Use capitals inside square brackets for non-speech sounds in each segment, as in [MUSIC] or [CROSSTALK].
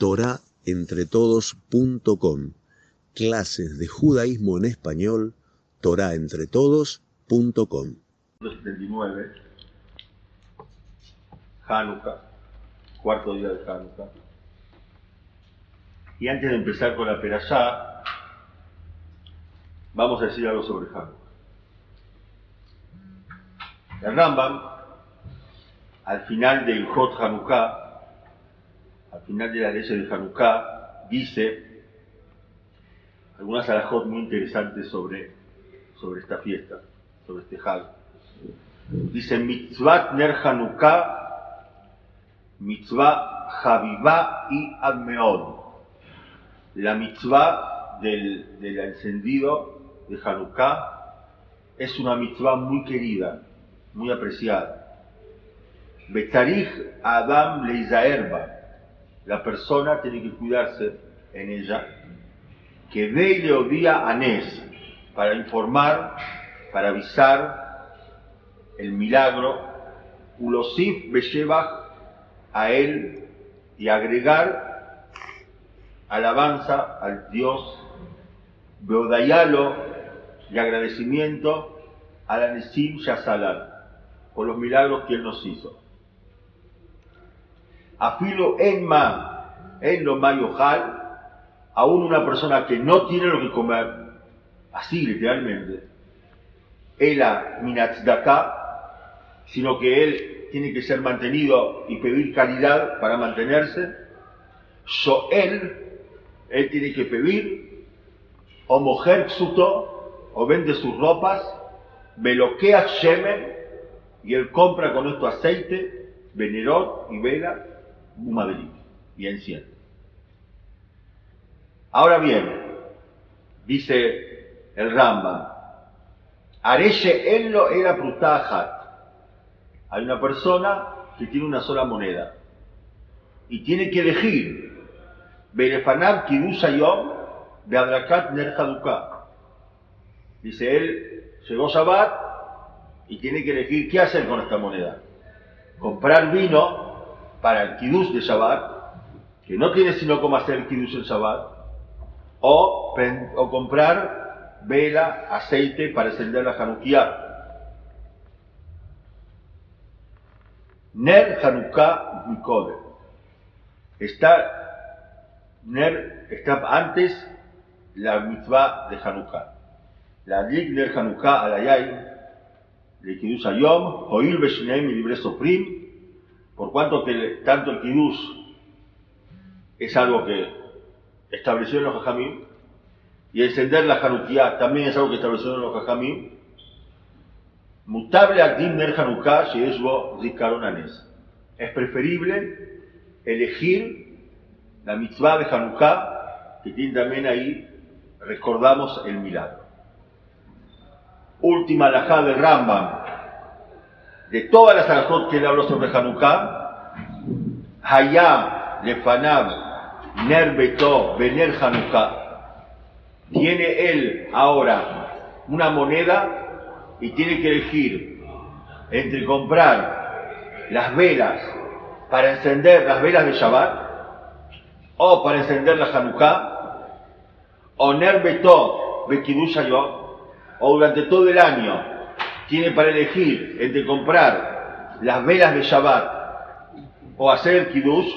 torahentretodos.com. Clases de judaísmo en español, torahentretodos.com. 79, Hanukkah, cuarto día de Hanukkah. Y antes de empezar con la perashá, vamos a decir algo sobre Hanukkah. El Rambam, al final del Hot Hanukkah, al final de la ley de Hanukkah, dice algunas alajot muy interesantes sobre, sobre esta fiesta, sobre este Hag. Dice, mitzvah ner Hanukkah, mitzvah Javivá y Admeod. La mitzvah del, del encendido de Hanukkah es una mitzvah muy querida, muy apreciada. Betarij Adam Leizaerba. La persona tiene que cuidarse en ella. Que ve y le odia Anés para informar, para avisar el milagro. Ulosif Beshebach a él y agregar alabanza al Dios. Beodayalo y agradecimiento a la Nesim Yasalat por los milagros que Él nos hizo. Afilo en ma, en lo mayojal, aún una persona que no tiene lo que comer, así literalmente, ela minatzdaka, sino que él tiene que ser mantenido y pedir caridad para mantenerse, so él, él tiene que pedir, o mujer suto, o vende sus ropas, veloquea shemen, y él compra con esto aceite, venerot y vela, humadelit, y enciende. Ahora bien, dice el Rambam, Areshe Enlo era. Hay una persona que tiene una sola moneda y tiene que elegir Berefanab Kidush Yom Beadrakat Ner Haduká. Dice él, llegó Shabbat y tiene que elegir qué hacer con esta moneda. Comprar vino para el Kiddush de Shabbat, que no tiene sino cómo hacer el Kiddush en Shabbat, o, o comprar vela, aceite para encender la Hanukkah. Ner Hanukkah Mikode. Está, Ner está antes la mitzvah de Hanukkah. La Ner Hanukkah Alayay, de Kiddush Ayom, Oil Beshneim y Libre Soprim, por cuanto que tanto el Kiddush es algo que estableció los Jajamim, y encender la Hanukkah también es algo que establecieron los Jajamim, mutable Adim Ner Hanukkah Zikaron Anes. Es preferible elegir la mitzvah de Hanukkah, que tiene también ahí, recordamos el milagro. Última alajá del Rambam, de todas las alajot que él habló sobre Hanukkah, Hayam Lefanab Ner Beto Bener Hanukkah. Tiene él ahora una moneda y tiene que elegir entre comprar las velas para encender las velas de Shabbat o para encender la Hanukkah o Ner Beto o durante todo el año tiene para elegir entre comprar las velas de Shabbat o hacer el Kiddush,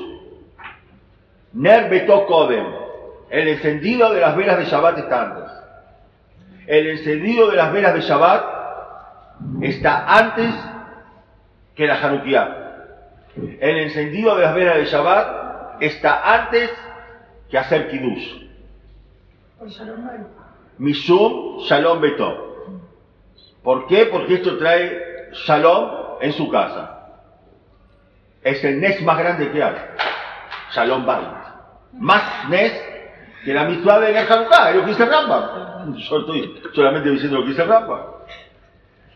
Ner Beto Kodem, el encendido de las velas de Shabbat está antes. El encendido de las velas de Shabbat está antes que la Hanukkah. El encendido de las velas de Shabbat está antes que hacer Kiddush. Mishum Shalom Beto. ¿Por qué? Porque esto trae Shalom en su casa. Es el Nes más grande que hay. Shalom Bait. Más Nes que la mitzvah de Hanukkah, es lo que dice Rambam. Yo estoy solamente diciendo lo que dice Rambam.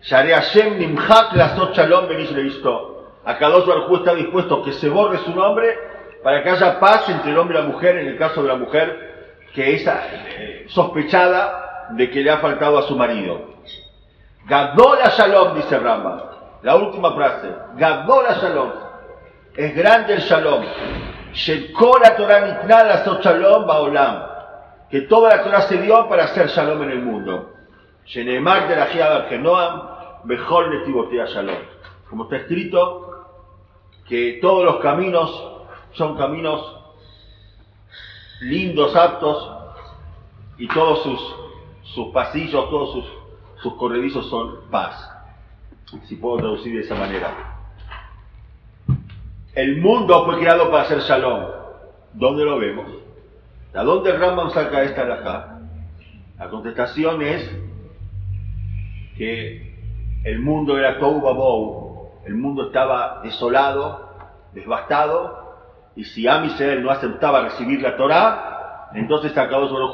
Share Hashem Nimhak Lasot Shalom Leisto. Acá dos juez está dispuesto que se borre su nombre para que haya paz entre el hombre y la mujer, en el caso de la mujer que es eh, sospechada de que le ha faltado a su marido. Gadola Shalom, dice Rambam. La última frase. Gadola Shalom. Es grande el Shalom. Shekora Torah Nitnala Shalom Baolam. Que toda la Torah se dio para hacer Shalom en el mundo. Shenemar de la Giada Genoam, mejor Netibotea Shalom. Como está escrito, que todos los caminos son caminos lindos, aptos, y todos sus, sus pasillos, todos sus sus corredizos son paz. Si puedo traducir de esa manera. El mundo fue creado para hacer shalom. ¿Dónde lo vemos? ¿A dónde Rambam saca esta alajá? La contestación es que el mundo era Babou, el mundo estaba desolado, devastado, y si Amisrael no aceptaba recibir la Torá, entonces acabó sobre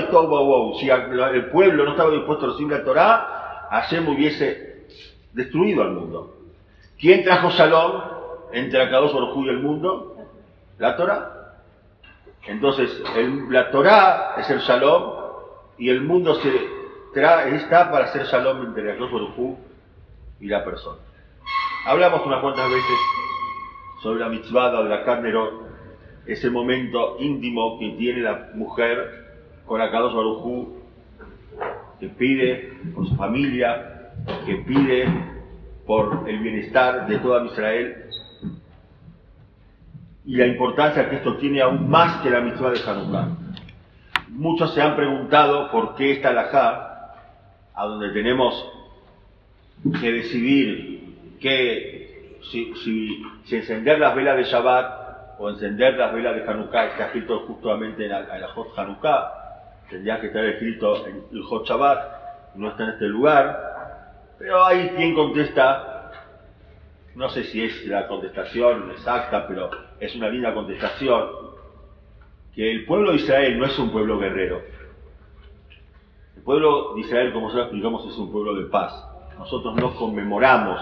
y Tou Babou. Si el pueblo no estaba dispuesto a recibir la Torá, Hashem hubiese destruido al mundo. ¿Quién trajo Shalom? entre Akadosh Baruj y el mundo? La Torah. Entonces, la Torah es el Shalom y el mundo se está para hacer Shalom entre Akadosh Baruj y la persona. Hablamos unas cuantas veces sobre la mitzvah de la carnerón, ese momento íntimo que tiene la mujer con Akadosh Baruj que pide por su familia, que pide por el bienestar de toda Israel y la importancia que esto tiene aún más que la mitzvah de Hanukkah. Muchos se han preguntado por qué esta alajá, a donde tenemos que decidir que si, si, encender las velas de Shabbat o encender las velas de Hanukkah está escrito justamente en el Hot Hanukkah, tendría que estar escrito en el Hot Shabbat, no está en este lugar, pero hay quien contesta no sé si es la contestación exacta, pero es una linda contestación, que el pueblo de Israel no es un pueblo guerrero. El pueblo de Israel, como nosotros explicamos, es un pueblo de paz. Nosotros no conmemoramos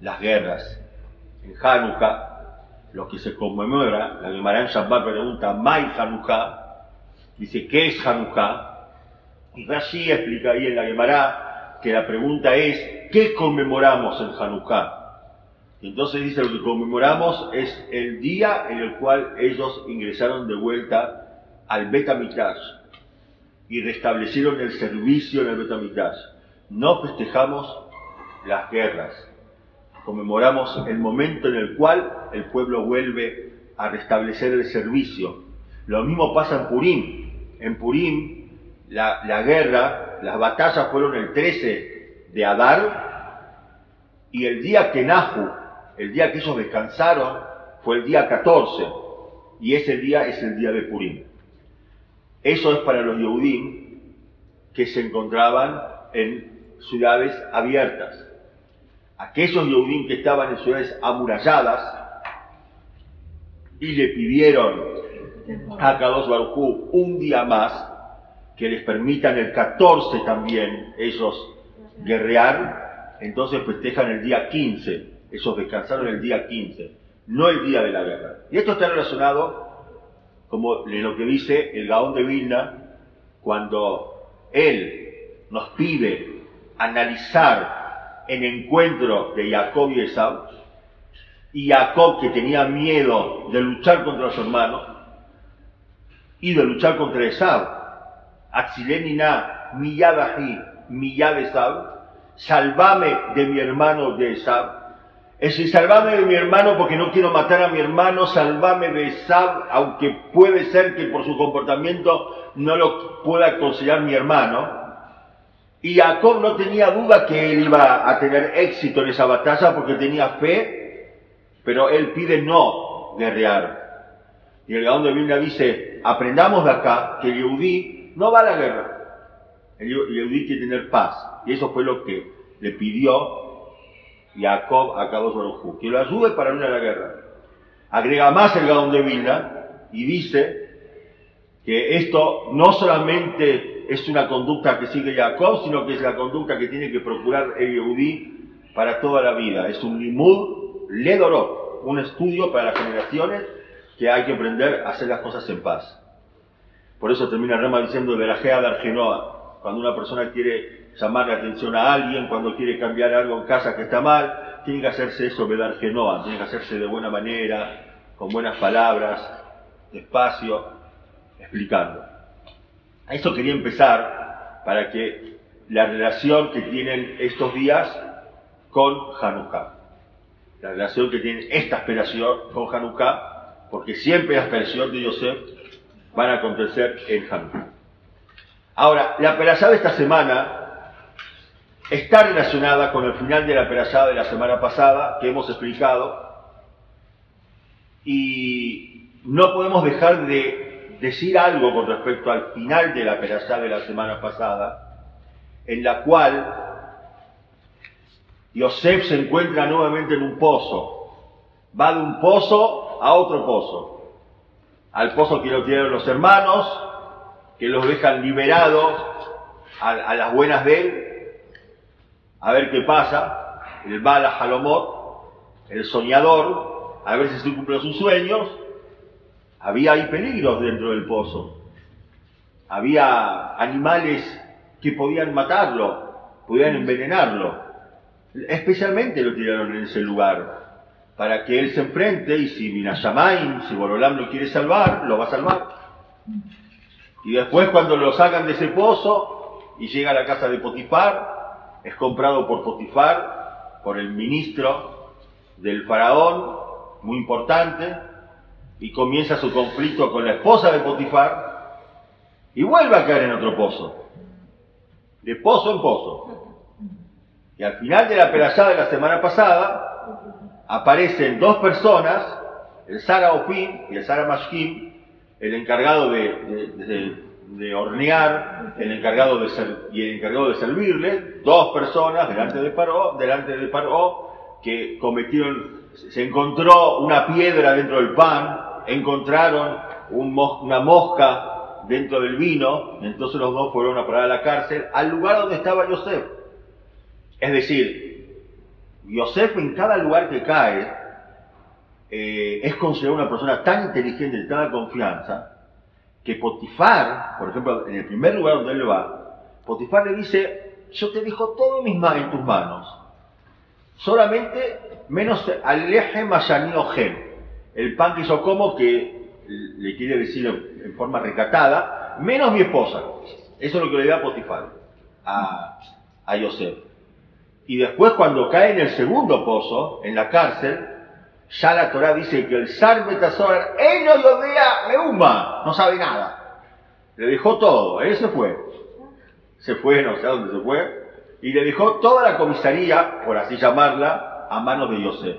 las guerras. En Hanukkah, lo que se conmemora, la Gemara en Shabbat pregunta, ¿Mai Hanukkah? Dice, ¿qué es Hanukkah? Y Rashi explica ahí en la Gemara que la pregunta es, ¿qué conmemoramos en Hanukkah? Entonces dice, lo que conmemoramos es el día en el cual ellos ingresaron de vuelta al Betamitash y restablecieron el servicio en el Betamitash. No festejamos las guerras, conmemoramos el momento en el cual el pueblo vuelve a restablecer el servicio. Lo mismo pasa en Purim. En Purim, la, guerra, las batallas fueron el 13 de Adar y el día que Nahu el día que ellos descansaron fue el día 14 y ese día es el día de Purim. Eso es para los Yehudim que se encontraban en ciudades abiertas. Aquellos Yehudim que estaban en ciudades amuralladas y le pidieron a Kadosh Baruj un día más que les permitan el 14 también ellos guerrear, entonces festejan el día 15 esos descansaron el día 15, no el día de la guerra. Y esto está relacionado, como lo que dice el Gaón de Vilna, cuando él nos pide analizar el encuentro de Jacob y Esau, y Jacob que tenía miedo de luchar contra los hermanos, y de luchar contra Esau, Atzilenina, miyadahi, miyad Esau, salvame de mi hermano de Esau, es decir, salvame de mi hermano porque no quiero matar a mi hermano, salvame de Sab, aunque puede ser que por su comportamiento no lo pueda considerar mi hermano. Y Jacob no tenía duda que él iba a tener éxito en esa batalla porque tenía fe, pero él pide no guerrear. Y el Gaón de Biblia dice, aprendamos de acá que el Yehudí no va a la guerra. El Yehudí quiere tener paz. Y eso fue lo que le pidió Jacob a Kadosh que lo ayude para no ir a la guerra. Agrega más el Gaón de Vilna y dice que esto no solamente es una conducta que sigue Jacob, sino que es la conducta que tiene que procurar el Yehudí para toda la vida. Es un limud ledorot, un estudio para las generaciones que hay que aprender a hacer las cosas en paz. Por eso termina Rama diciendo Gea de Argenoa, cuando una persona quiere llamar la atención a alguien, cuando quiere cambiar algo en casa que está mal, tiene que hacerse eso, vedar genoa, tiene que hacerse de buena manera, con buenas palabras, despacio, explicando. A eso quería empezar para que la relación que tienen estos días con Hanukkah, la relación que tienen esta esperación con Hanukkah, porque siempre la esperación de Yosef van a acontecer en Hanukkah. Ahora, la perashá de esta semana está relacionada con el final de la perashá de la semana pasada que hemos explicado y no podemos dejar de decir algo con respecto al final de la perashá de la semana pasada, en la cual Yosef se encuentra nuevamente en un pozo. Va de un pozo a otro pozo. Al pozo que lo tienen los hermanos, que los dejan liberados a, las buenas de él, a ver qué pasa. El Bala Halomot, el soñador, a ver si se cumplen sus sueños. Había ahí peligros dentro del pozo. Había animales que podían matarlo, podían envenenarlo. Especialmente lo tiraron en ese lugar, para que él se enfrente y si Minashamain, si Borolam lo quiere salvar, lo va a salvar. Y después cuando lo sacan de ese pozo y llega a la casa de Potifar, es comprado por Potifar, por el ministro del faraón, muy importante, y comienza su conflicto con la esposa de Potifar, y vuelve a caer en otro pozo, de pozo en pozo. Y al final de la perashá de la semana pasada, aparecen dos personas, el Sara Ofim y el Sara Mashkim, el encargado de, de hornear, el encargado de ser, y el encargado de servirle, dos personas delante de Paró, delante de Paró, que cometieron, se encontró una piedra dentro del pan, encontraron una mosca dentro del vino, entonces los dos fueron a parar a la cárcel, al lugar donde estaba Yosef. Es decir, Yosef en cada lugar que cae eh, es considerado una persona tan inteligente y de tanta confianza que Potifar, por ejemplo, en el primer lugar donde él va, Potifar le dice, yo te dejo todo mis en tus manos, solamente menos aleje mayaniogen, el pan que yo como que le quiere decir en forma recatada, menos mi esposa. Eso es lo que le da Potifar a, a Yosef. Y después cuando cae en el segundo pozo, en la cárcel, ya la Torah dice que el zar él no lo vea meuma, no sabe nada. Le dejó todo, él se fue. Se fue, no sé a dónde se fue, y le dejó toda la comisaría, por así llamarla, a manos de Yosef.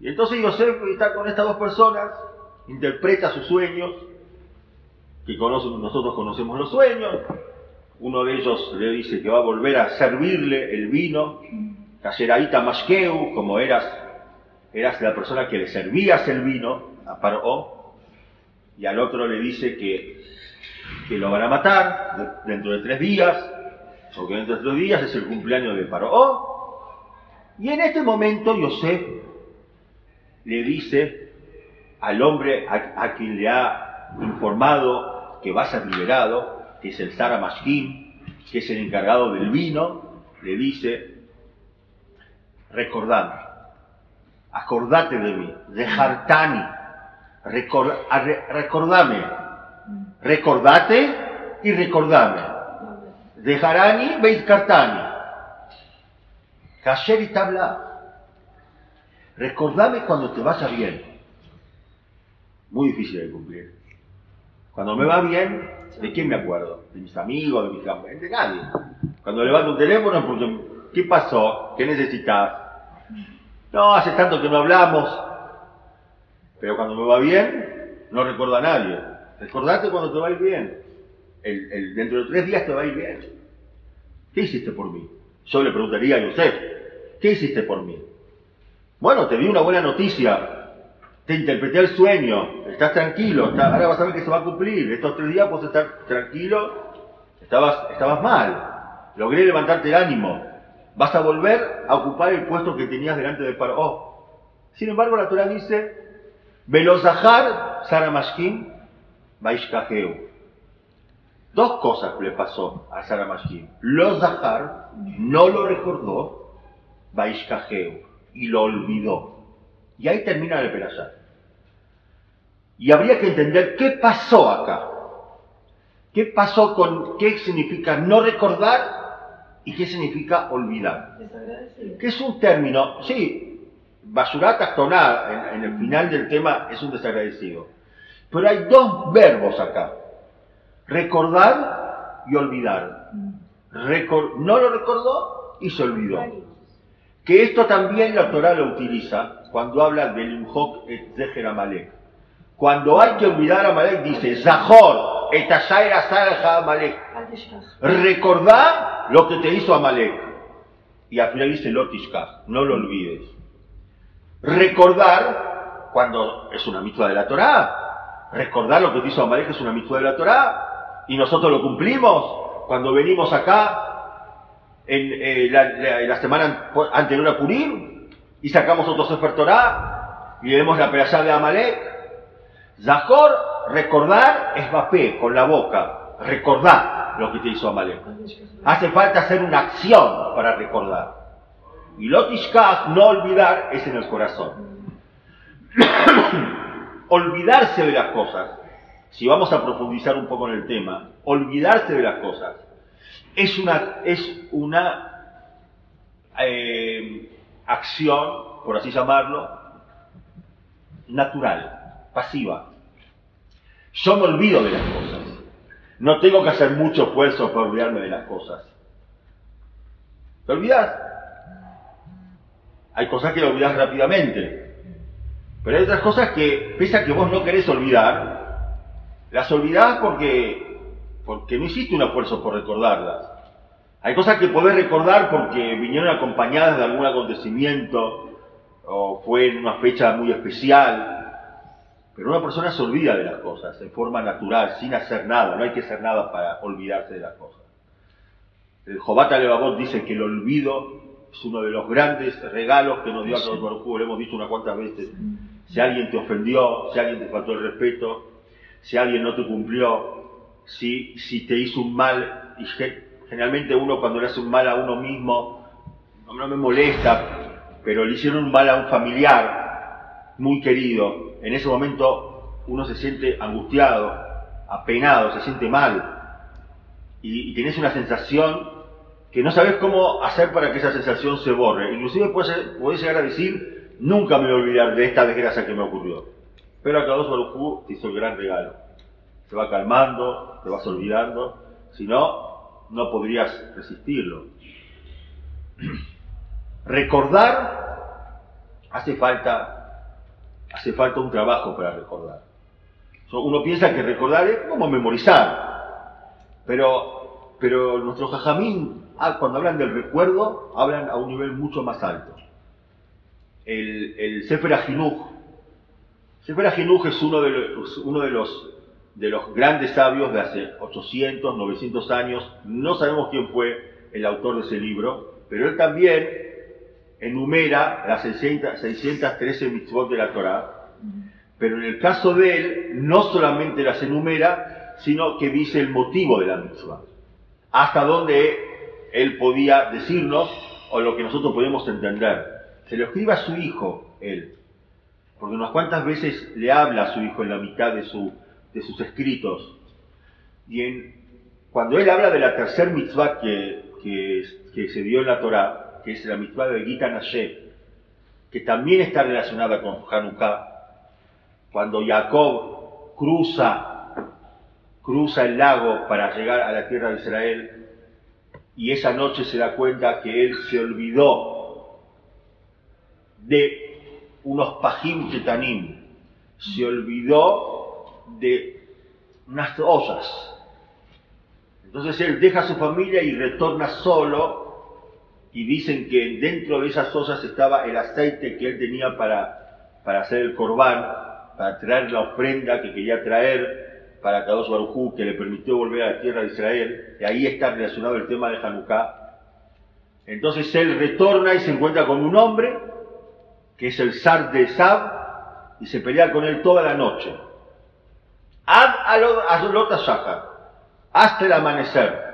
Y entonces Yosef está con estas dos personas, interpreta sus sueños, que nosotros conocemos los sueños, uno de ellos le dice que va a volver a servirle el vino, Cayeraita Mashkeu, como eras, eras la persona que le servías el vino a Paró, y al otro le dice que, que lo van a matar dentro de tres días, porque dentro de tres días es el cumpleaños de Paró, y en este momento Yosef le dice al hombre a, quien le ha informado que va a ser liberado, que es el Sara Mashkim, que es el encargado del vino, le dice, recordame, acordate de mí, de Hartani, record, recordame, recordate y recordame, de Harani Beit Kartani, Kasher y Tabla, recordame cuando te vaya bien, muy difícil de cumplir. Cuando me va bien, ¿de quién me acuerdo? ¿De mis amigos? ¿De mis campeones? De nadie. Cuando levanto un teléfono, ¿qué pasó? ¿Qué necesitas? No, hace tanto que no hablamos. Pero cuando me va bien, no recuerdo a nadie. Recordate cuando te va a ir bien. Dentro de tres días te va a ir bien. ¿Qué hiciste por mí? Yo le preguntaría a Joseph, ¿qué hiciste por mí? Bueno, te di una buena noticia, te interpreté el sueño, estás tranquilo, está, ahora vas a ver que se va a cumplir, estos tres días puedes estar tranquilo, estabas, estabas mal, logré levantarte el ánimo, vas a volver a ocupar el puesto que tenías delante del paro. Oh. Sin embargo, la Torah dice, Velozahar Saramashkim Baishkaheu. Dos cosas le pasó a Saramashkim. Lo Zahar no lo recordó, Baishkaheu, y lo olvidó. Y ahí termina el Perashá. Y habría que entender qué pasó acá. ¿Qué pasó con qué significa no recordar y qué significa olvidar? Que es un término, sí, basurata tonar en, el final del tema es un desagradecido. Pero hay dos verbos acá. Recordar y olvidar. no lo recordó y se olvidó. Que esto también la Torah lo utiliza cuando habla del Imhok et Amalek. Cuando hay que olvidar a Amalek dice, Zahor et Amalek. Recordá lo que te hizo Amalek. Y al final dice Lotishkach, no lo olvides. Recordar, cuando es una mitzvah de la Torah, recordar lo que te hizo Amalek es una mitzvah de la Torah, y nosotros lo cumplimos. Cuando venimos acá en eh, la, semana anterior a Purim y sacamos otro Sefer Torah y vemos la perashá de Amalek. Zahor, recordar es vapé, con la boca. Recordar lo que te hizo Amalek. Hace falta hacer una acción para recordar. Y Lotishkach, no olvidar, es en el corazón. [COUGHS] olvidarse de las cosas. Si vamos a profundizar un poco en el tema, olvidarse de las cosas es una, es una eh, acción, por así llamarlo, natural, pasiva. Yo me olvido de las cosas. No tengo que hacer mucho esfuerzo para olvidarme de las cosas. ¿Te olvidas? Hay cosas que olvidas rápidamente. Pero hay otras cosas que, pese a que vos no querés olvidar, las olvidás porque porque no hiciste un esfuerzo por recordarlas. Hay cosas que podés recordar porque vinieron acompañadas de algún acontecimiento o fue en una fecha muy especial, pero una persona se olvida de las cosas en forma natural, sin hacer nada, no hay que hacer nada para olvidarse de las cosas. El Jobata Levavot dice que el olvido es uno de los grandes regalos que nos dio a todos los lo hemos dicho unas cuantas veces. Si alguien te ofendió, si alguien te faltó el respeto, si alguien no te cumplió, si, te hizo un mal, y generalmente uno cuando le hace un mal a uno mismo, no me molesta, pero le hicieron un mal a un familiar muy querido, en ese momento uno se siente angustiado, apenado, se siente mal, y, tienes una sensación que no sabes cómo hacer para que esa sensación se borre. Inclusive puedes, llegar a decir, nunca me voy a olvidar de esta desgracia que me ocurrió. Pero acá dos Baruj te hizo el gran regalo te va calmando, te vas olvidando, si no, no podrías resistirlo. Recordar hace falta, hace falta un trabajo para recordar. Uno piensa que recordar es como memorizar, pero, pero nuestros jajamín, ah, cuando hablan del recuerdo, hablan a un nivel mucho más alto. El, el Sefer Ajinuj, Sefer Ajinuj es uno de los, uno de los de los grandes sabios de hace 800, 900 años. No sabemos quién fue el autor de ese libro, pero él también enumera las 613 mitzvot de la Torah. Pero en el caso de él, no solamente las enumera, sino que dice el motivo de la mitzvah. Hasta donde él podía decirnos, o lo que nosotros podemos entender. Se lo escribe a su hijo, él. Porque unas cuantas veces le habla a su hijo en la mitad de su de sus escritos. Y en, cuando él habla de la tercer mitzvah que, que, se dio en la Torah, que es la mitzvah de Gita Nashe, que también está relacionada con Hanukkah, cuando Jacob cruza, cruza el lago para llegar a la tierra de Israel, y esa noche se da cuenta que él se olvidó de unos pajim ketanim, se olvidó de unas ollas. Entonces él deja a su familia y retorna solo y dicen que dentro de esas ollas estaba el aceite que él tenía para, para hacer el corbán, para traer la ofrenda que quería traer para Kadosh Barujú, que le permitió volver a la tierra de Israel, y ahí está relacionado el tema de Hanukkah. Entonces él retorna y se encuentra con un hombre, que es el zar de Sab, y se pelea con él toda la noche. Hasta el amanecer.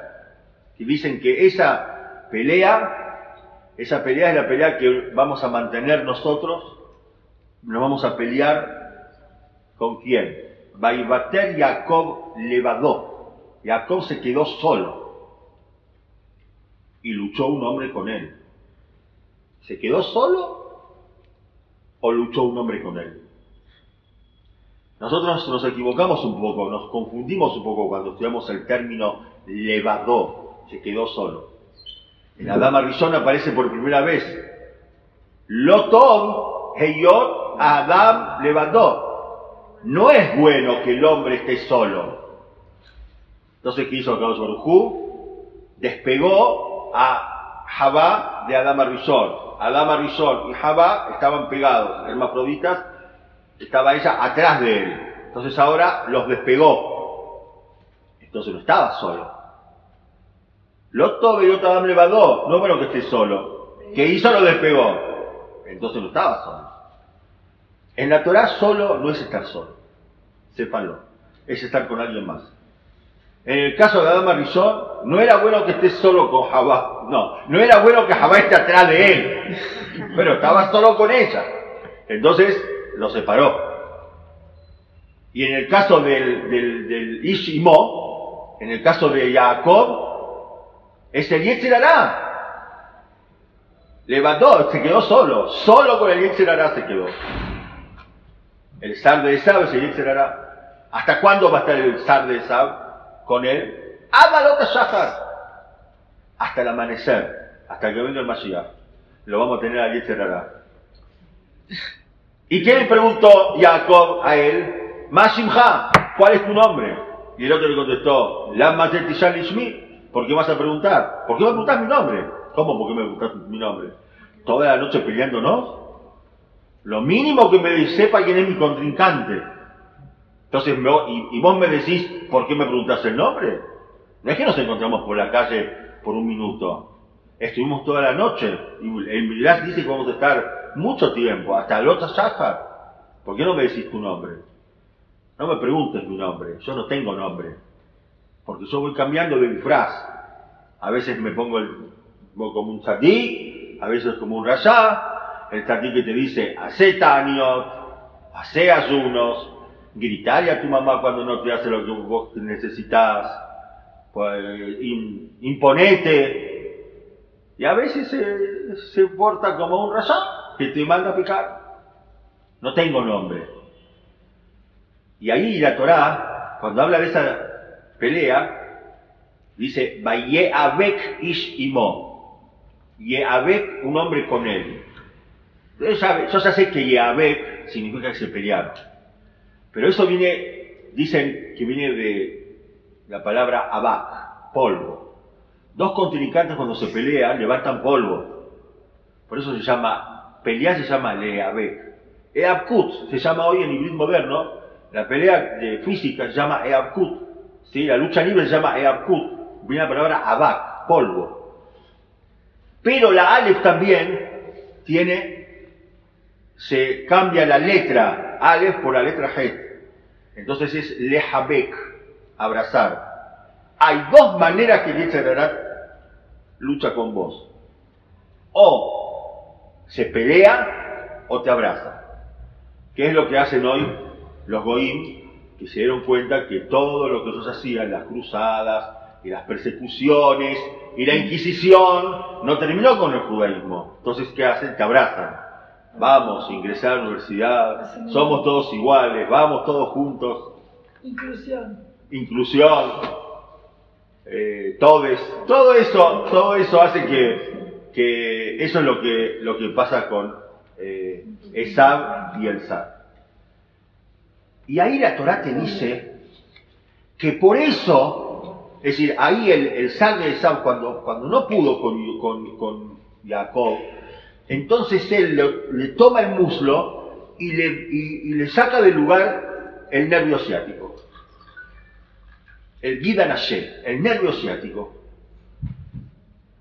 Y dicen que esa pelea, esa pelea es la pelea que vamos a mantener nosotros, nos vamos a pelear ¿Con quién? Baibater Jacob levadó. Jacob se quedó solo. Y luchó un hombre con él. ¿Se quedó solo o luchó un hombre con él? Nosotros nos equivocamos un poco, nos confundimos un poco cuando estudiamos el término levadó, se quedó solo. En la dama Rishon aparece por primera vez Lotov Heyot Adam levadó. No es bueno que el hombre esté solo. Entonces, ¿qué hizo Carlos Barujú? Despegó a Jabá de Adama Rishon. Adama Rishon y Jabá estaban pegados, hermafroditas, estaba ella atrás de él. Entonces ahora los despegó. Entonces no estaba solo. Loto Beyot Adam levadó. No bueno que esté solo. ¿Qué hizo? Lo despegó. Entonces no estaba solo. En la Torah solo no es estar solo. Sépanlo. Es estar con alguien más. En el caso de Adama Rizón, no era bueno que esté solo con Jabá. No, no era bueno que Jabá esté atrás de él. Pero estaba solo con ella. Entonces lo separó. Y en el caso del, del, Ishimo, en el caso de Jacob, es el Yetzirará. Levantó, se quedó solo. Solo con el Yetzirará se quedó. El Sar de Esab es el Yetzirará. ¿Hasta cuándo va a estar el Sar de Esab? con él, Amalota Shahar, hasta el amanecer, hasta que venga el Mashiach. Lo vamos a tener allí cerrará. ¿Y qué le preguntó Jacob a él? Mashimha, ¿cuál es tu nombre? Y el otro le contestó, La Ishmi, ¿por qué vas a preguntar? ¿Por qué vas a preguntar mi nombre? ¿Cómo por qué me preguntas mi nombre? ¿Toda la noche peleándonos? Lo mínimo que me sepa quién es mi contrincante. Entonces, y, vos me decís, ¿por qué me preguntás el nombre? No es que nos encontramos por la calle por un minuto. Estuvimos toda la noche. Y el Midrash dice que vamos a estar mucho tiempo, hasta el otro Shahar. ¿Por qué no me decís tu nombre? No me preguntes mi nombre, yo no tengo nombre. Porque yo voy cambiando de disfraz. A veces me pongo como un tzadí, a veces como un rasha. El tzadí que te dice, hace años, hace ayunos, gritarle a tu mamá cuando no te hace lo que vos necesitas, pues, imponete. Y a veces se, se porta como un razón que te manda a picar. No tengo nombre. Y ahí la Torá, cuando habla de esa pelea, dice, Abek ish imo. Yeabek, un hombre con él. Ya, yo ya sé que Yeabek significa que se pelearon. Pero eso viene, dicen que viene de la palabra abak, polvo. Dos contrincantes cuando se pelean levantan polvo. Por eso se llama, pelear se llama leabek. Eabkut se llama hoy en inglés moderno, la pelea de física se llama eabkut. ¿sí? La lucha libre se llama eabkut. Viene la palabra abak, polvo. Pero la alef también tiene, se cambia la letra alef por la letra het. Entonces es lehabek, abrazar. Hay dos maneras que Yetzirah lucha con vos. O se pelea o te abraza. ¿Qué es lo que hacen hoy los goim que se dieron cuenta que todo lo que ellos hacían, las cruzadas y las persecuciones y la Inquisición, no terminó con el judaísmo? Entonces, ¿qué hacen? Te abrazan vamos a ingresar a la universidad, somos todos iguales, vamos todos juntos. Inclusión. Inclusión. Eh, todes, todo eso, todo eso hace que, que eso es lo que, lo que pasa con eh, Esab y el Sab. Y ahí la Torah te dice que por eso, es decir, ahí el, el de Esab, cuando, cuando no pudo con, con, con Jacob, entonces él le, toma el muslo y le, le, saca del lugar el nervio ciático. El Gida el nervio ciático.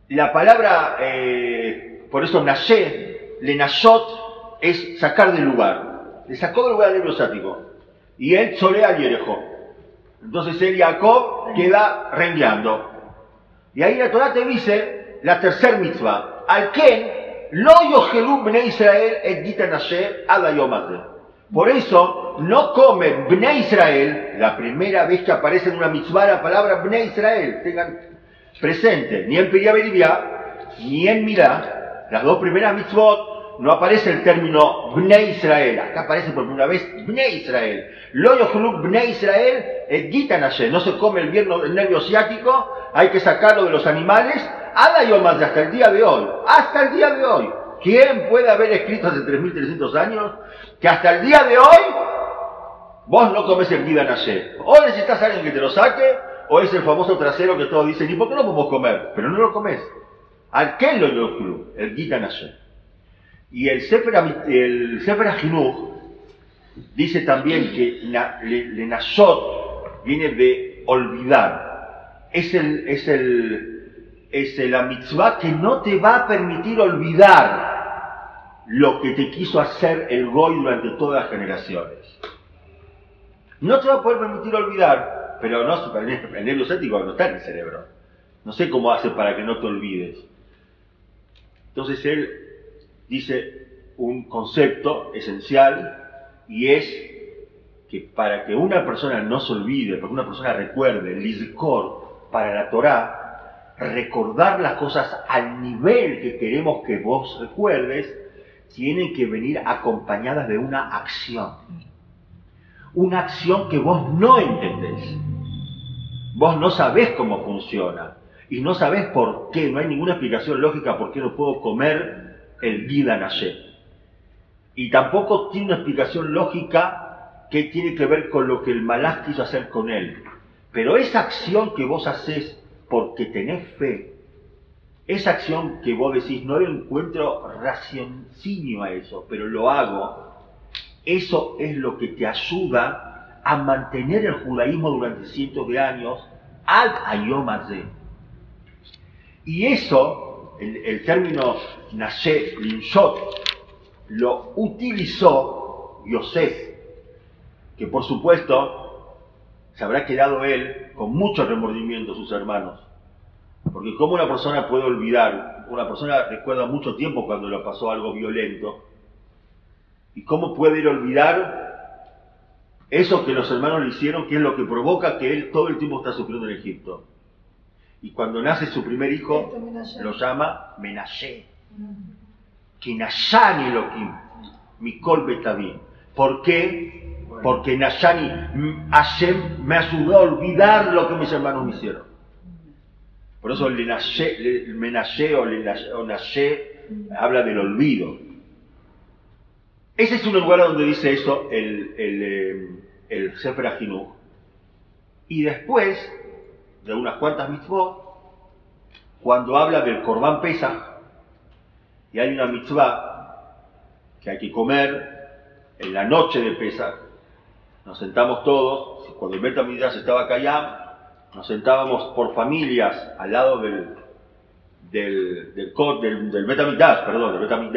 La palabra, eh, por eso Nashe, le Nashot, es sacar del lugar. Le sacó del lugar el nervio ciático. Y él solea y Yerejo. Entonces él, Jacob, queda rengueando. Y ahí la Torah te dice la tercer mitzvah. Al Ken lo Yohelú Bnei Israel et Gitan Por eso no come Bnei Israel, la primera vez que aparece en una mitzvah la palabra Bnei Israel, tengan presente, ni en Pirya ni en Milá, las dos primeras mitzvot, no aparece el término Bnei Israel, acá aparece por primera vez Bnei Israel. Lo yochlu Bnei Israel es no se come el, vierno, el nervio ciático, hay que sacarlo de los animales, Ada hasta el día de hoy, hasta el día de hoy. ¿Quién puede haber escrito hace 3.300 años que hasta el día de hoy vos no comes el Gitanashe? O necesitas a alguien que te lo saque, o es el famoso trasero que todos dicen, ¿y por qué no podemos comer? Pero no lo comes. ¿Al qué lo yochlu? El Gitanashe. Y el Sefer, el Sefer dice también que le, Nashot viene de olvidar. Es, el, es, el, es la que no te va a permitir olvidar lo que te quiso hacer el Goy durante todas las generaciones. No te va a poder permitir olvidar, pero no, el nervio cético no está en el cerebro. No sé cómo hace para que no te olvides. Entonces él dice un concepto esencial y es que para que una persona no se olvide, para que una persona recuerde, el Lizkor para la Torah, recordar las cosas al nivel que queremos que vos recuerdes, tienen que venir acompañadas de una acción. Una acción que vos no entendés. Vos no sabés cómo funciona. Y no sabés por qué. No hay ninguna explicación lógica por qué no puedo comer el vida Nashe y tampoco tiene una explicación lógica que tiene que ver con lo que el malach quiso hacer con él. Pero esa acción que vos haces porque tenés fe, esa acción que vos decís, no le encuentro raciocinio a eso, pero lo hago, eso es lo que te ayuda a mantener el judaísmo durante cientos de años al ayomazé. Y eso, el, término nashe, linshot, lo utilizó Yosef, que por supuesto se habrá quedado él con mucho remordimiento sus hermanos. Porque cómo una persona puede olvidar, una persona recuerda mucho tiempo cuando le pasó algo violento, y cómo puede olvidar eso que los hermanos le hicieron, que es lo que provoca que él todo el tiempo está sufriendo en Egipto. Y cuando nace su primer hijo, lo llama Menashe. Que Nashani Elohim, Mikol Betaví. ¿Por qué? Porque Nashani, Hashem me ayudó a olvidar lo que mis hermanos me hicieron. Por eso el Menashe o el habla del olvido. Ese es un lugar donde dice eso el, el, eh, el Sefer Y después de unas cuantas mitzvot, cuando habla del Corban Pesach, y hay una mitzvah que hay que comer en la noche de Pesach. Nos sentamos todos, cuando el Betamidash estaba acá, nos sentábamos por familias al lado del, del, del, del, perdón, del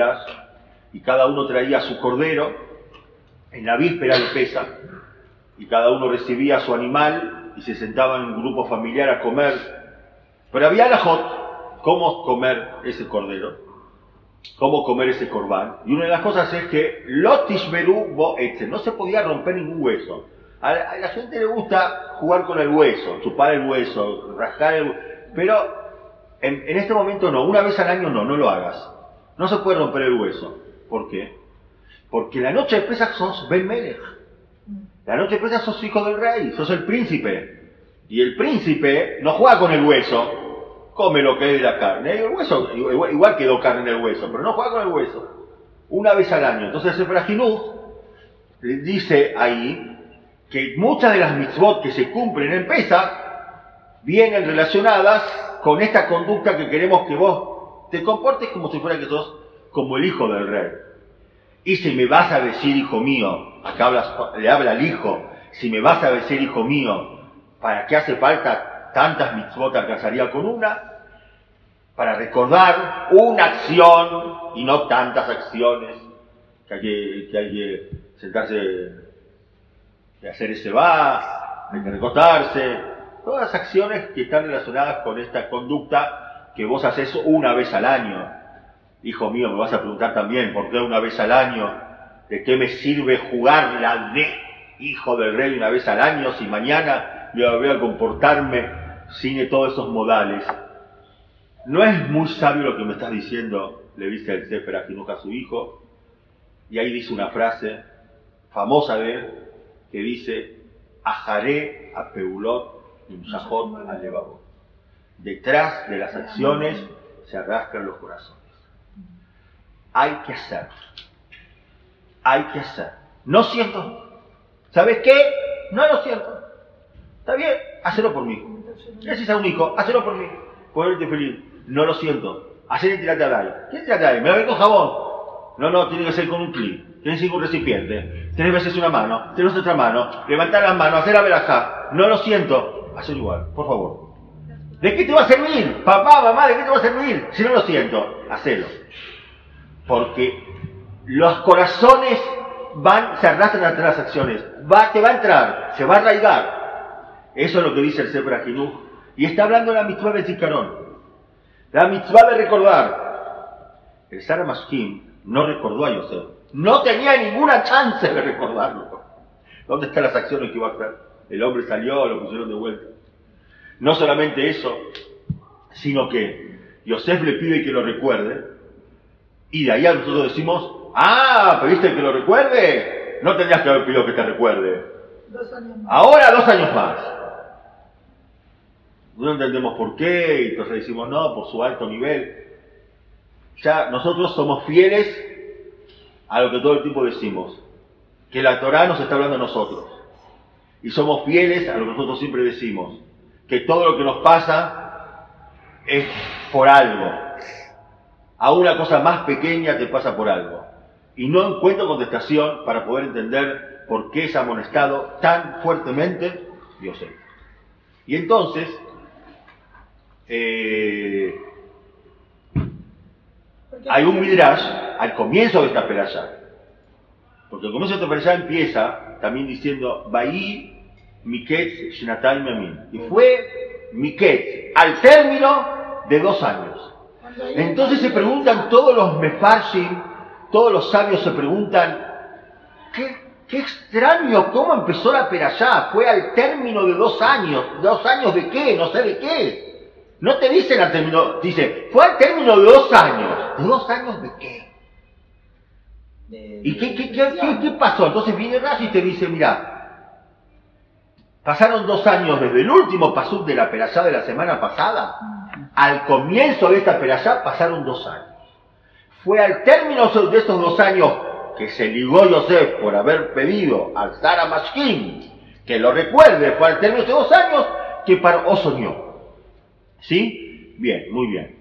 y cada uno traía su cordero en la víspera de Pesach, y cada uno recibía su animal y se sentaba en un grupo familiar a comer. Pero había la hot, ¿cómo comer ese cordero? cómo comer ese corbán. Y una de las cosas es que Lotishberu bo no se podía romper ningún hueso. A la, gente le gusta jugar con el hueso, chupar el hueso, rascar el hueso, pero en, este momento no, una vez al año no, no lo hagas. No se puede romper el hueso. ¿Por qué? Porque la noche de Pesach sos Ben Melech. La noche Pesach sos hijo del rey, sos el príncipe. Y el príncipe no juega con el hueso, come lo que es la carne. El hueso, igual, quedó carne en el hueso, pero no juega con el hueso. Una vez al año. Entonces el le dice ahí que muchas de las mitzvot que se cumplen en Pesa vienen relacionadas con esta conducta que queremos que vos te comportes como si fuera que sos como el hijo del rey. Y si me vas a decir, hijo mío, acá le habla al hijo, si me vas a decir, hijo mío, ¿para qué hace falta tantas mitzvot alcanzaría con una, para recordar una acción y no tantas acciones que hay que, hay que sentarse, que hacer ese va, hay que todas las acciones que están relacionadas con esta conducta que vos haces una vez al año. Hijo mío, me vas a preguntar también, ¿por qué una vez al año? ¿De qué me sirve jugar la de hijo del rey una vez al año si mañana yo voy a comportarme sin todos esos modales? No es muy sabio lo que me estás diciendo, le dice el Sefer a su hijo, y ahí dice una frase famosa de él, que dice, Ajaré a Peulot y al Levavot. Detrás de las acciones se arrastran los corazones. Hay que hacer. Hay que hacer. No siento. ¿Sabes qué? No lo siento. Está bien, hacelo por mí. Ese a un hijo, hacelo por mí. Ponerte feliz. No lo siento. Hacer el tirate al aire. ¿Qué tirate al aire? Me lo con jabón. No, no, tiene que ser con un clip. Tienes que ir con un recipiente. Tienes que hacer una mano. Tienes otra mano. Levantar las manos, hacer la verajá. No lo siento. Hacer igual, por favor. ¿De qué te va a servir? Papá, mamá, ¿de qué te va a servir? Si no lo siento, hacelo. Porque los corazones van, se arrastran ante las acciones. Va, te va a entrar, se va a arraigar. Eso es lo que dice el Sefer Y está hablando la mitzvah de Zikaron. La mitzvah de recordar. El Sara Mashkim no recordó a Yosef. No tenía ninguna chance de recordarlo. ¿Dónde están las acciones que iba a hacer? El hombre salió, lo pusieron de vuelta. No solamente eso, sino que Yosef le pide que lo recuerde, y de ahí nosotros decimos, ah, pediste que lo recuerde, no tendrías que haber pedido que te recuerde. Ahora dos años más. No entendemos por qué, y entonces decimos, no, por su alto nivel. Ya nosotros somos fieles a lo que todo el tiempo decimos, que la Torah nos está hablando a nosotros. Y somos fieles a lo que nosotros siempre decimos, que todo lo que nos pasa es por algo. A una cosa más pequeña te pasa por algo. Y no encuentro contestación para poder entender por qué es amonestado tan fuertemente Dios. Y entonces, eh, hay un midrash al comienzo de esta perashá. Porque al comienzo de esta perashá empieza también diciendo, Bahí Miket Shnatay Memin. Y fue Miket al término de dos años. Entonces se preguntan todos los mefarshim, todos los sabios se preguntan, ¿qué, qué extraño cómo empezó la perashá? Fue al término de dos años. ¿Dos años de qué? No sé de qué. No te dicen al término, dice, fue al término de dos años. ¿De dos años de qué? ¿Y qué, qué, qué, qué, pasó? Entonces viene Rashi y te dice, mira, Pasaron dos años desde el último pasú de la perashá de la semana pasada. Al comienzo de esta perashá pasaron dos años. Fue al término de estos dos años que se ligó Yosef por haber pedido al Zara Mashkim que lo recuerde, fue al término de dos años que Paró soñó. ¿Sí? Bien, muy bien.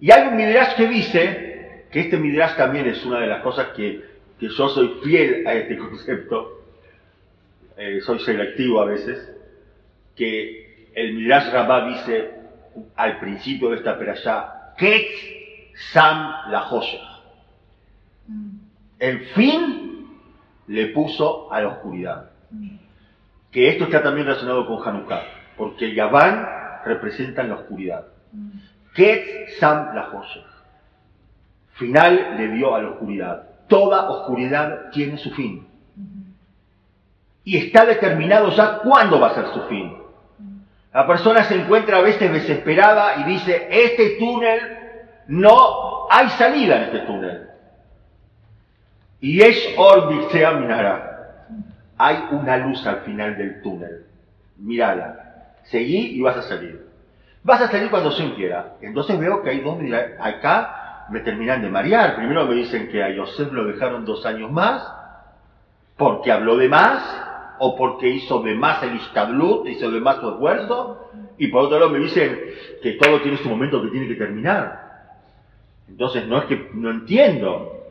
Y hay un midrash que dice, que este midrash también es una de las cosas que, que yo soy fiel a este [LAUGHS] concepto, eh, soy selectivo a veces, que el Midrash Rabbah dice al principio de esta perashá, Ketz Sam la joya. El fin le puso a la oscuridad. Que esto está también relacionado con Hanukkah, porque el Yaván representa la oscuridad. Ketz Sam la joya. Final le dio a la oscuridad. Toda oscuridad tiene su fin y está determinado ya cuándo va a ser su fin. La persona se encuentra a veces desesperada y dice, este túnel, no hay salida en este túnel. Y es se minará. Hay una luz al final del túnel. Mírala. Seguí y vas a salir. Vas a salir cuando se quiera. Entonces veo que hay dos Acá me terminan de marear. Primero me dicen que a Yosef lo dejaron dos años más porque habló de más o porque hizo de más el istablut, hizo de más su esfuerzo, y por otro lado me dicen que todo tiene su momento que tiene que terminar. Entonces no es que no entiendo,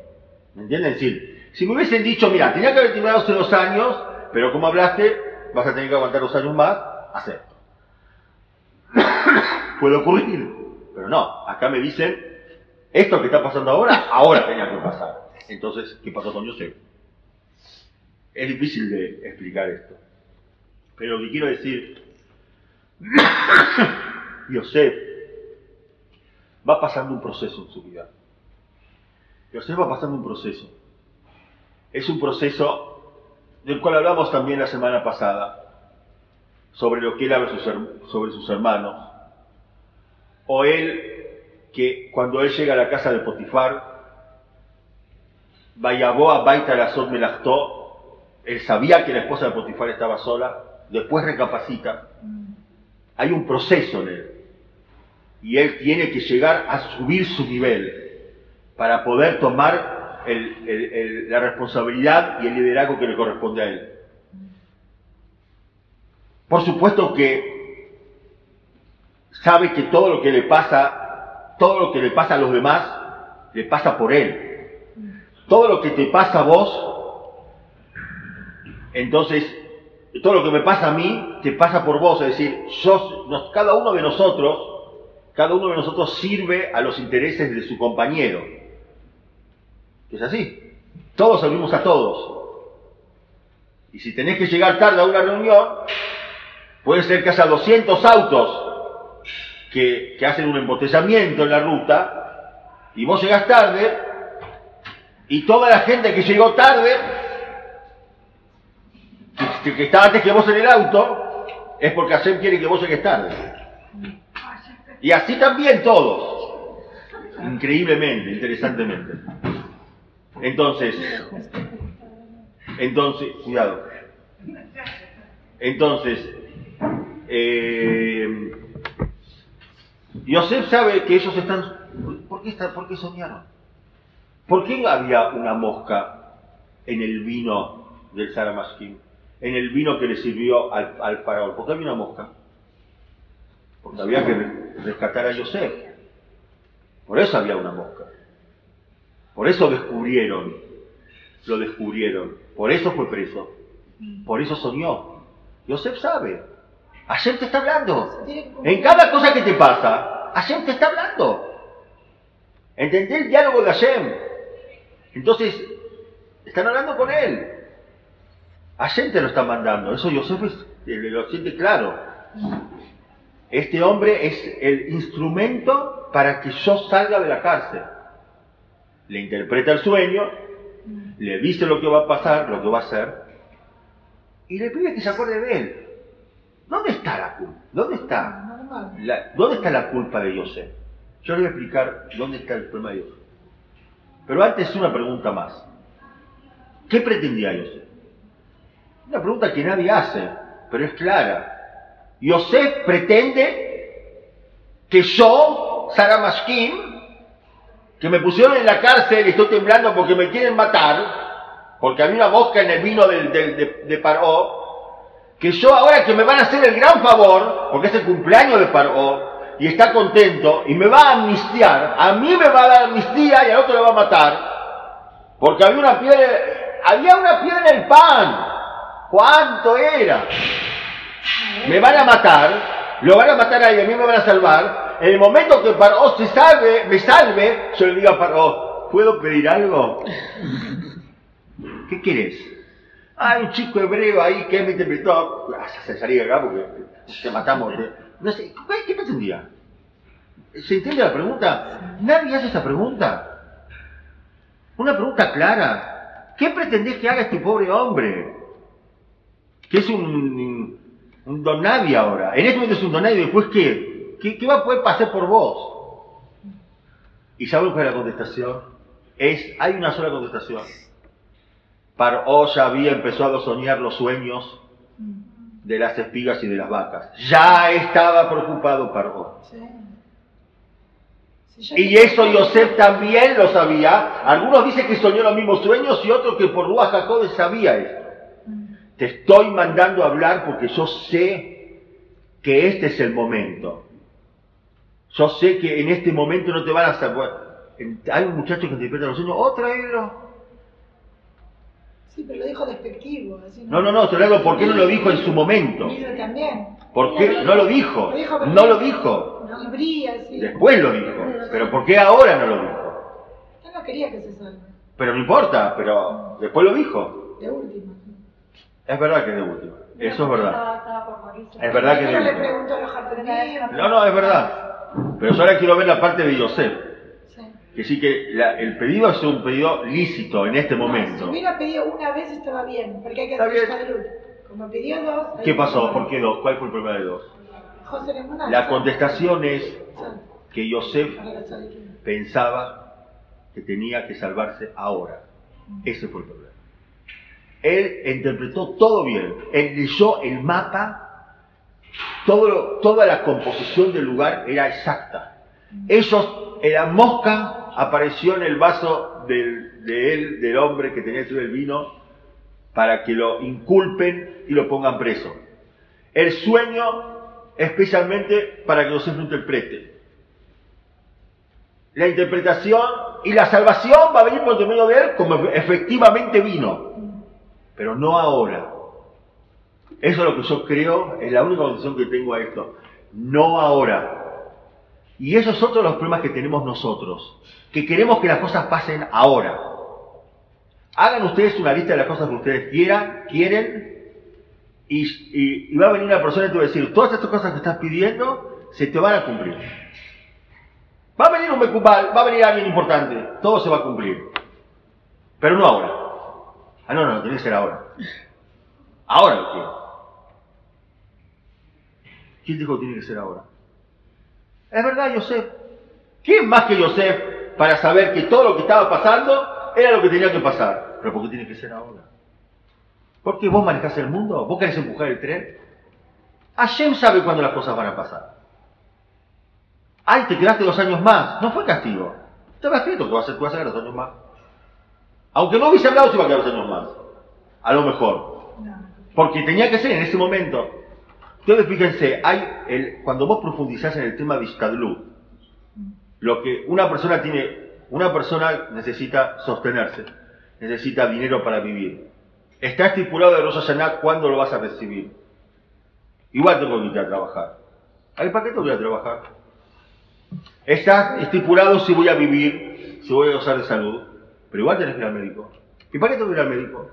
¿me entienden? Decir, si me hubiesen dicho, mira, tenía que haber terminado hace dos años, pero como hablaste, vas a tener que aguantar dos años más, acepto. [COUGHS] Puede ocurrir, pero no, acá me dicen, esto que está pasando ahora, ahora tenía que pasar. Entonces, ¿qué pasó con José? Es difícil de explicar esto. Pero lo que quiero decir, [COUGHS] Yosef va pasando un proceso en su vida. Yosef va pasando un proceso. es un proceso del cual hablamos también la semana pasada, sobre lo que él habla sobre sus hermanos, o él que cuando él llega a la casa de Potifar, Vayabó a Baita la Melastó, él sabía que la esposa de Potifar estaba sola, después recapacita, hay un proceso en él, y él tiene que llegar a subir su nivel para poder tomar la responsabilidad y el liderazgo que le corresponde a él. Por supuesto que sabe que todo lo que le pasa, todo lo que le pasa a los demás, le pasa por él. Todo lo que te pasa a vos, entonces, todo lo que me pasa a mí, te pasa por vos. Es decir, yo, cada uno de nosotros, cada uno de nosotros sirve a los intereses de su compañero. Es así. Todos servimos a todos. Y si tenés que llegar tarde a una reunión, puede ser que haya 200 autos que, hacen un embotellamiento en la ruta y vos llegás tarde y toda la gente que llegó tarde, que, que está antes que vos en el auto, es porque Hashem quiere que vos llegues tarde. Y así también todos. Increíblemente, interesantemente. Entonces, entonces, cuidado. Entonces, eh, Yosef sabe que ellos están. ¿Por qué, está, ¿Por qué soñaron? ¿Por qué había una mosca en el vino del Saramashkin? En el vino que le sirvió al, al faraón. ¿Por qué había una mosca? Porque había que rescatar a Yosef. Por eso había una mosca. Por eso descubrieron, lo descubrieron. Por eso fue preso. Por eso soñó. Yosef sabe. Hashem te está hablando. En cada cosa que te pasa, Hashem te está hablando. ¿Entendés el diálogo de Hashem? Entonces, están hablando con él. Hashem te lo está mandando. Eso Yosef lo siente claro. Este hombre es el instrumento para que yo salga de la cárcel le interpreta el sueño, le dice lo que va a pasar, lo que va a hacer, y le pide que se acuerde de él. ¿Dónde está la culpa? ¿Dónde está? La, ¿Dónde está la culpa de José? Yo le voy a explicar dónde está el problema de José. Pero antes una pregunta más. ¿Qué pretendía José? Una pregunta que nadie hace, pero es clara. José pretende que yo, Sara Mashkin, que me pusieron en la cárcel y estoy temblando porque me quieren matar, porque había una mosca en el vino de, de Paró, que yo ahora que me van a hacer el gran favor, porque es el cumpleaños de Paró, y está contento, y me va a amnistiar, a mí me va a dar amnistía y al otro le va a matar, porque había una piedra, había una piedra en el pan, ¿cuánto era? Me van a matar, lo van a matar a él, a mí me van a salvar, en el momento que Paró se salve, me salve, yo le digo a Paró, ¿puedo pedir algo? ¿Qué quieres? Hay un chico hebreo ahí que me interpretó, ah, se salía acá porque te matamos. No sé, ¿qué pretendía? ¿Se entiende la pregunta? Nadie hace esa pregunta. Una pregunta clara. ¿Qué pretendés que haga este pobre hombre? Que es un, un don nadie ahora. En este momento es un don nadie, después qué? ¿Qué, va a poder pasar por vos? ¿Y saben cuál es la contestación? Es, hay una sola contestación. Paró ya había empezado a soñar los sueños de las espigas y de las vacas. Ya estaba preocupado Paró. y eso Yosef también lo sabía. Algunos dicen que soñó los mismos sueños y otros que por Ruach Jacob sabía esto. Te estoy mandando a hablar porque yo sé que este es el momento. Yo sé que en este momento no te van a hacer. hay un muchacho que interpreta los sueños, otra vez Sí, pero lo dijo despectivo. no, no, no, te lo digo, ¿por qué no lo dijo en su momento? también. ¿Por qué no lo dijo? No lo dijo. No brilla, sí. Después lo dijo. Pero ¿por qué ahora no lo dijo? Él no quería que se salve. Pero no importa, pero después lo dijo. De última. Es verdad que es de última. Eso es verdad. Es verdad que es de última. No, no, es verdad. Pero ahora quiero ver la parte de Yosef. Que sí que la- el pedido es un pedido lícito en este No, si momento. hubiera pedido una vez estaba bien, porque hay que Está hacer bien. Como pidió dos. hay ¿Qué que pasó? ¿Por qué dos? ¿Cuál fue el problema de dos? José Lemoná, La contestación es que Yosef pensaba que tenía que salvarse ahora. Ese fue el problema. Él interpretó todo bien. Leyó el mapa. Toda la composición del lugar era exacta. Ellos, la mosca apareció en el vaso del- de él, del hombre que tenía todo el vino, para que lo inculpen y lo pongan preso. El sueño, especialmente para que José lo interprete la interpretación y la salvación va a venir por medio de él como efectivamente vino, pero no ahora. Eso es lo que yo creo, es la única condición que tengo a esto. No ahora. Y esos son otros los problemas que tenemos nosotros, que queremos que las cosas pasen ahora. Hagan ustedes una lista de las cosas que ustedes quieran, quieren, y, y- va a venir una persona y te va a decir, todas estas cosas que estás pidiendo se te van a cumplir. Va a venir un Mecubal, va a venir alguien importante, todo se va a cumplir. Pero no ahora. Ah, no, no, tiene que ser ahora. Ahora lo quiero. ¿Quién dijo que tiene que ser ahora? Es verdad, Yosef. ¿Quién más que Yosef para saber que todo lo que estaba pasando era lo que tenía que pasar? Pero ¿por qué tiene que ser ahora? ¿Por qué vos manejás el mundo? ¿Vos querés empujar el tren? Hashem sabe cuándo las cosas van a pasar. Ay, te quedaste dos años más. No fue castigo. Estaba escrito que vas a, que vas a quedar dos años más. Aunque no hubiese hablado, se iba a quedar dos años más. A lo mejor. Porque tenía que ser en ese momento. Ustedes fíjense, hay el, cuando vos profundizás en el tema de Ishtadlut, lo que una persona tiene, una persona necesita sostenerse, necesita dinero para vivir. Está estipulado de Rosh Hashanah cuándo lo vas a recibir. Igual tengo que ir a trabajar. ¿para qué que ir a trabajar? Está estipulado si voy a vivir, si voy a gozar de salud, pero igual tenés que ir al médico. ¿Y para qué tengo que ir al médico?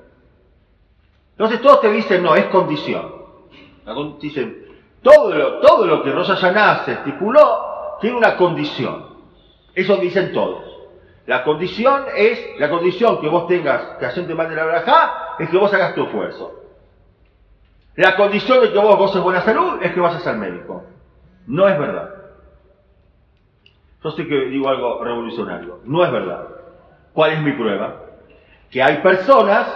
Entonces todos te dicen, no, es condición. Dicen, todo lo, todo lo que Rosa Yaná estipuló tiene una condición. Eso dicen todos. La condición es, la condición que vos tengas que Hashem te mande la verajá, es que vos hagas tu esfuerzo. La condición de que vos goces buena salud es que vayas al médico. No es verdad. Yo sé que digo algo revolucionario. No es verdad. ¿Cuál es mi prueba? Que hay personas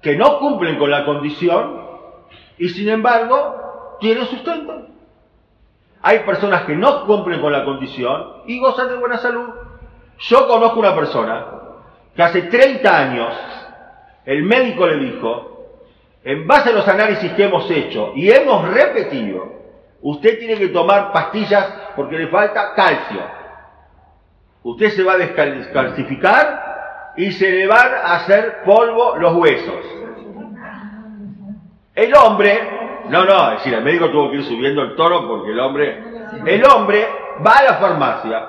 que no cumplen con la condición y sin embargo tienen sustento. Hay personas que no cumplen con la condición y gozan de buena salud. Yo conozco una persona que hace 30 años el médico le dijo, en base a los análisis que hemos hecho y hemos repetido, usted tiene que tomar pastillas porque le falta calcio. Usted se va a descalcificar y se le van a hacer polvo los huesos. El hombre, no, no, es decir, el médico tuvo que ir subiendo el toro porque el hombre, el hombre va a la farmacia,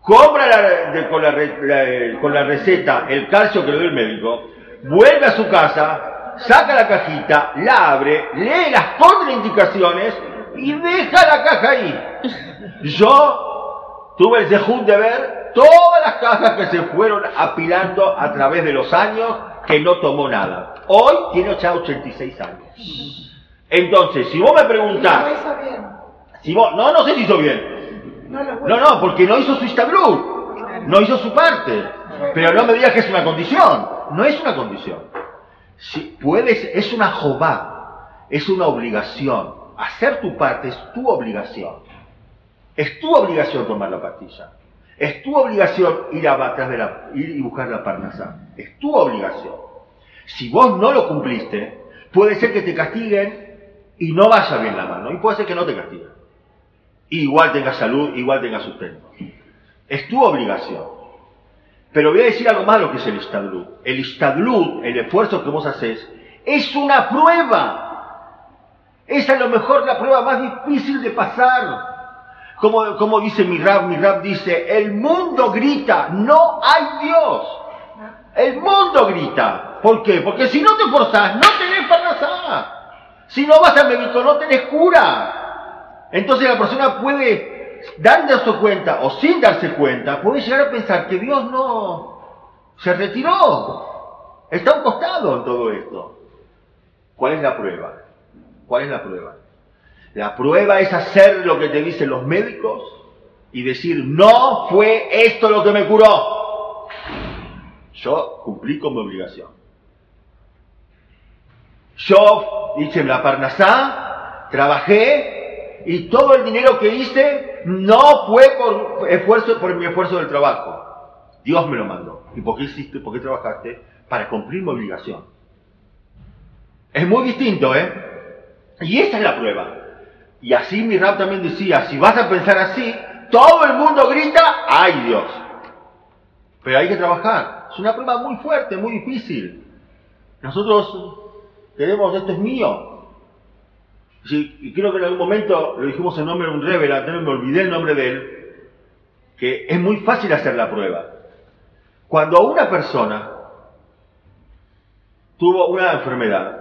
compra la- con, la, la- con la receta el calcio que le dio el médico, vuelve a su casa, saca la cajita, la abre, lee las contraindicaciones y deja la caja ahí. Yo tuve el sejud de ver todas las cajas que se fueron apilando a través de los años que no tomó nada. Hoy tiene ya 86 años. Entonces, si vos me preguntás, si vos, no, no sé si hizo bien. No No, porque no hizo su istablut, no hizo su parte. Pero no me digas que es una condición. No es una condición. Si puedes, es una jobá, es una obligación. Hacer tu parte es tu obligación. Es tu obligación tomar la pastilla. Es tu obligación ir atrás de la, ir y buscar la parnasá. Es tu obligación. Si vos no lo cumpliste, puede ser que te castiguen y no vaya bien la mano. Y puede ser que no te castiguen. Igual tengas salud, igual tengas sustento. Es tu obligación. Pero voy a decir algo más de lo que es el istadlut. El istadlut, el esfuerzo que vos haces, es una prueba. Es a lo mejor la prueba más difícil de pasar. Como, como dice mi rab, mi rab dice, el mundo grita, no hay Dios. El mundo grita. ¿Por qué? Porque si no te forzás, no tenés parnasá. Si no vas al médico, no tenés cura. Entonces la persona puede dándose cuenta o sin darse cuenta, puede llegar a pensar que Dios no se retiró, está a un costado en todo esto. ¿Cuál es la prueba? ¿Cuál es la prueba? La prueba es hacer lo que te dicen los médicos y decir, no fue esto lo que me curó. Yo cumplí con mi obligación. Yo hice la parnasá, trabajé y todo el dinero que hice no fue por esfuerzo, por mi esfuerzo del trabajo. Dios me lo mandó. ¿Y por qué hiciste, por qué trabajaste? Para cumplir mi obligación. Es muy distinto, ¿eh? Y esa es la prueba. Y así mi rap también decía, si vas a pensar así, todo el mundo grita, ¡ay Dios! Pero hay que trabajar. Es una prueba muy fuerte, muy difícil. Nosotros tenemos, esto es mío. y creo que en algún momento lo dijimos en nombre de un revela, me olvidé el nombre de él, que es muy fácil hacer la prueba. Cuando una persona tuvo una enfermedad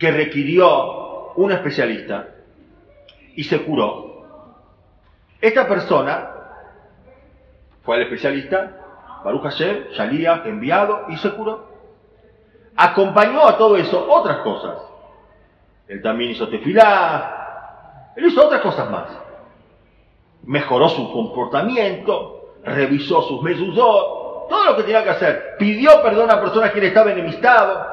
que requirió un especialista y se curó, esta persona fue al especialista, Baruch Hashem, salía enviado y se curó. Acompañó a todo eso otras cosas. Él también hizo tefilá, él hizo otras cosas más. Mejoró su comportamiento, revisó sus mezuzot, todo lo que tenía que hacer. Pidió perdón a personas que él estaba enemistado.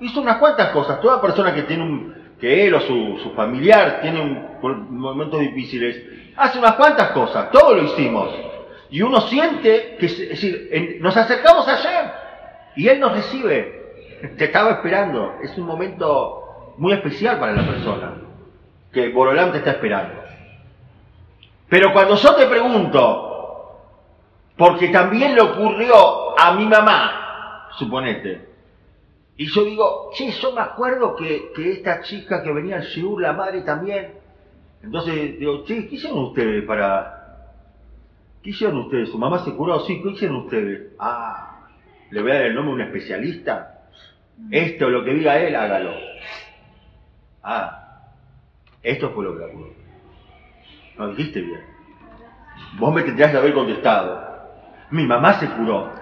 Hizo unas cuantas cosas. Toda persona que tiene un, que él o su, familiar tiene un, momentos difíciles, hace unas cuantas cosas. Todo lo hicimos. Y uno siente que, es decir, nos acercamos ayer y él nos recibe. Te estaba esperando. Es un momento muy especial para la persona. Que Borolán te está esperando. Pero cuando yo te pregunto, porque también le ocurrió a mi mamá, suponete, y yo digo, che, yo me acuerdo que, esta chica que venía al Shiur, la madre también, entonces digo, che, ¿qué hicieron ustedes para... ¿Qué hicieron ustedes? ¿Su mamá se curó? Sí, ¿qué hicieron ustedes? Ah, le voy a dar el nombre a un especialista. Esto, lo que diga él, hágalo. Ah, esto fue lo que curó. No dijiste bien. Vos me tendrías que haber contestado. Mi mamá se curó.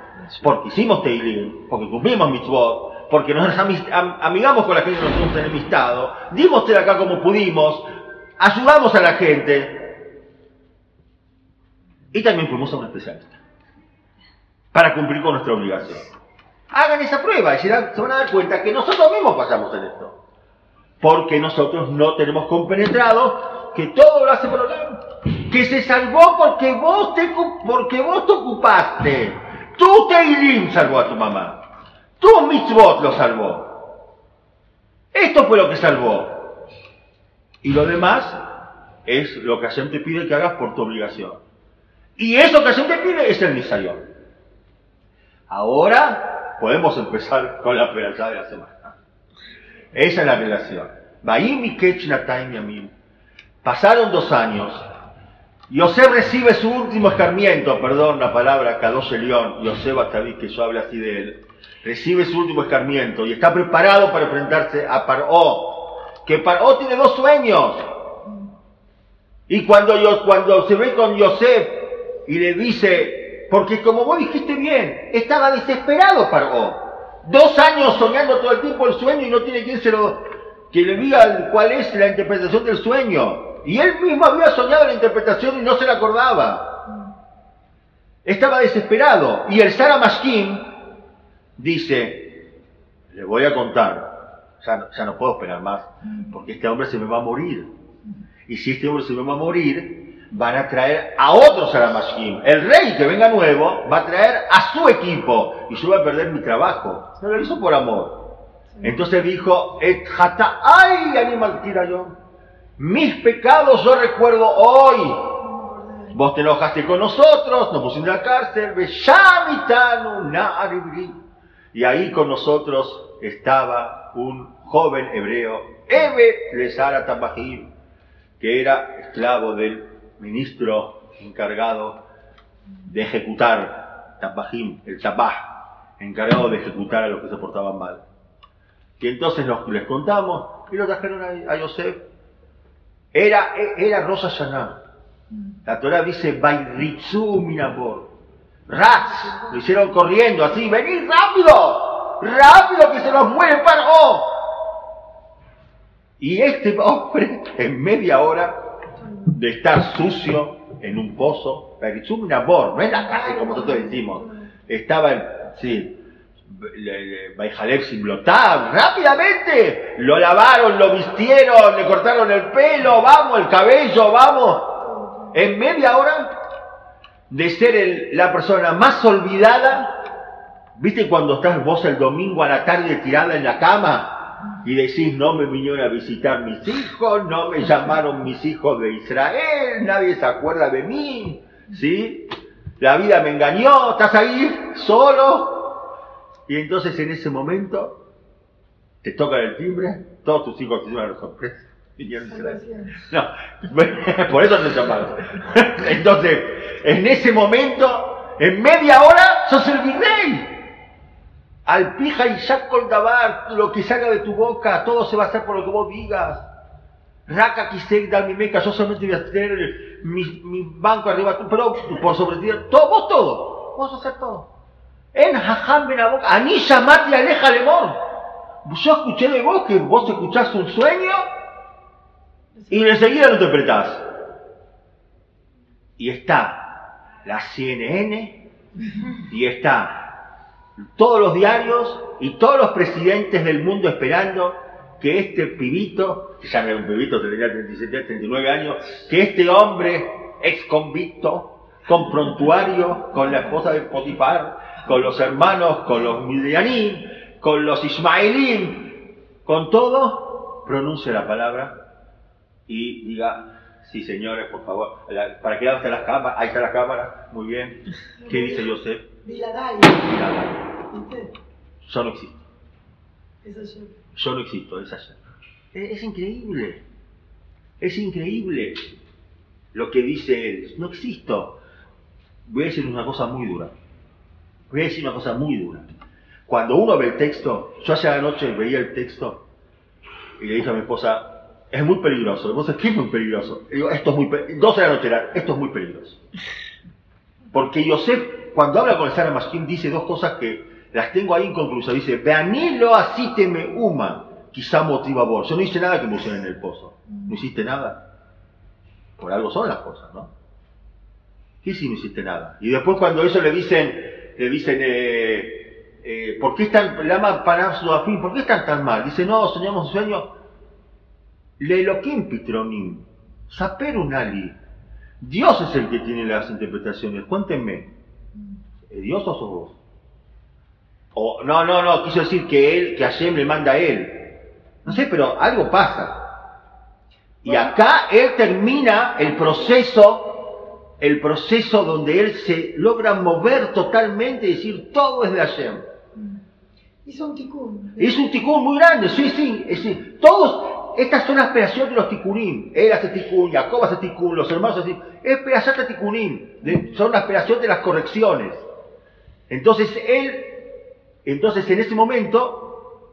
Porque hicimos Teilim, porque cumplimos mitzvot, porque nos amigamos con la gente que nos hemos enemistado, dimos de acá como pudimos, ayudamos a la gente y también fuimos a un especialista para cumplir con nuestra obligación. Hagan esa prueba y se, van a dar cuenta que nosotros mismos pasamos en esto. Porque nosotros no tenemos compenetrado que todo lo hace por Que se salvó porque vos te, porque vos te ocupaste. Tu Teilim salvó a tu mamá. Tu mitzvot lo salvó. Esto fue lo que salvó. Y lo demás es lo que Hashem te pide que hagas por tu obligación. Y eso que Hashem te pide es el Nisayón. Ahora podemos empezar con la perashá de la semana. Esa es la relación. Pasaron dos años. Yosef recibe su último escarmiento, perdón la palabra Kadosh León, Yosef Ataví, que yo hablo así de él, recibe su último escarmiento y está preparado para enfrentarse a Paró, que Paró tiene dos sueños. Y cuando, cuando se ve con Yosef y le dice, porque como vos dijiste bien, estaba desesperado Paró. Dos años soñando todo el tiempo el sueño y no tiene quien se lo, que le diga cuál es la interpretación del sueño. Y él mismo había soñado la interpretación y no se la acordaba. Estaba desesperado. Y el Sara Mashkim dice, le voy a contar, ya, ya no puedo esperar más, porque este hombre se me va a morir. Y si este hombre se me va a morir, van a traer a otro Saramashkim. El rey que venga nuevo va a traer a su equipo y yo voy a perder mi trabajo. No lo hizo por amor. Entonces dijo, Et ay animal yo. Mis pecados yo recuerdo hoy. Vos te enojaste con nosotros, nos pusimos en la cárcel, y ahí con nosotros estaba un joven hebreo, Ebe Lesara Tabahim, que era esclavo del ministro encargado de ejecutar Tabajim, el Tabaj, encargado de ejecutar a los que se portaban mal. Y entonces les contamos y lo trajeron a, Yosef. Era, era Rosa Shaná. La Torah dice, Bairitzu minabor. Raz, lo hicieron corriendo así, venid rápido, rápido que se nos muere Paró. Y este hombre, [LAUGHS] en media hora de estar sucio en un pozo, Bairitzu minabor, no es la casa como nosotros decimos, estaba en, sí, Baijalek Simblotab, rápidamente, lo lavaron, lo vistieron, le cortaron el pelo, vamos, el cabello, vamos, en media hora de ser la persona más olvidada, ¿viste cuando estás vos el domingo a la tarde tirada en la cama y decís, no me vinieron a visitar mis hijos, no me llamaron mis hijos de Israel, nadie se acuerda de mí, ¿sí? La vida me engañó, estás ahí solo. Y entonces en ese momento te tocan el timbre, todos tus hijos te llevan la sorpresa. No, [LAUGHS] por eso te llamaron. [LAUGHS] Entonces, en ese momento, en media hora, sos el virrey. Al pija y Shakol Dabar, lo que salga de tu boca, todo se va a hacer por lo que vos digas. Raka Kisek dar mi meca, yo solamente voy a tener mi, mi banco arriba, pero por sobre ti, todo, vos todo, vos vas a hacer todo. En Jajam Ben Abok, Ani Shamati Aleja Lemón. Yo escuché de vos que vos escuchaste un sueño y enseguida lo interpretás. Y está la CNN y está todos los diarios y todos los presidentes del mundo esperando que este pibito, que ya no era un pibito, tenía 37, 39 años, que este hombre ex convicto, con prontuario, con la esposa de Potifar, con los hermanos, con los Midianim, con los Ismaelim, con todo, pronuncie la palabra y diga, sí señores, por favor, ¿para qué lado están las cámaras? Ahí está la cámara, muy bien. ¿Qué dice Joseph? ¿viste? yo no existo. Eso yo. Yo no existo, es allá. Es, es increíble. Es increíble lo que dice él. No existo. Voy a decir una cosa muy dura. Voy a decir una cosa muy dura. Cuando uno ve el texto, yo hace la noche veía el texto y le dije a mi esposa, es muy peligroso. Esposa, ¿qué es muy peligroso? Digo, esto es muy peligroso. 12 de la noche era, esto es muy peligroso. Porque Yosef, cuando habla con el Sara Mashkim, dice dos cosas que las tengo ahí inconclusas. Dice, Veanilo así te me uma, quizá motiva vos. Yo no hice nada que me en el pozo. ¿No hiciste nada? Por algo son las cosas, ¿no? ¿Qué si no hiciste nada? Y después cuando eso le dicen, le dicen, eh, eh, ¿por qué están, para Sudafín, ¿por qué están tan mal? Dice, no, soñamos un sueño. Leloquim Pitronim, Saper Unali. Dios es el que tiene las interpretaciones. Cuéntenme. ¿eh, ¿Dios o sos vos? O, no, no, no, quiso decir que él, que Hashem le manda a él. No sé, pero algo pasa. Y acá él termina el proceso, el proceso donde él se logra mover totalmente y decir todo es de Hashem. Hizo un ticún. Es un ticún muy grande, sí, sí. Es todos, estas son las operaciones de los ticunim. Él hace ticún, Jacob hace ticún, los hermanos hacen Es operación de ticunim. de- son la operación de las correcciones. Entonces él, entonces en ese momento,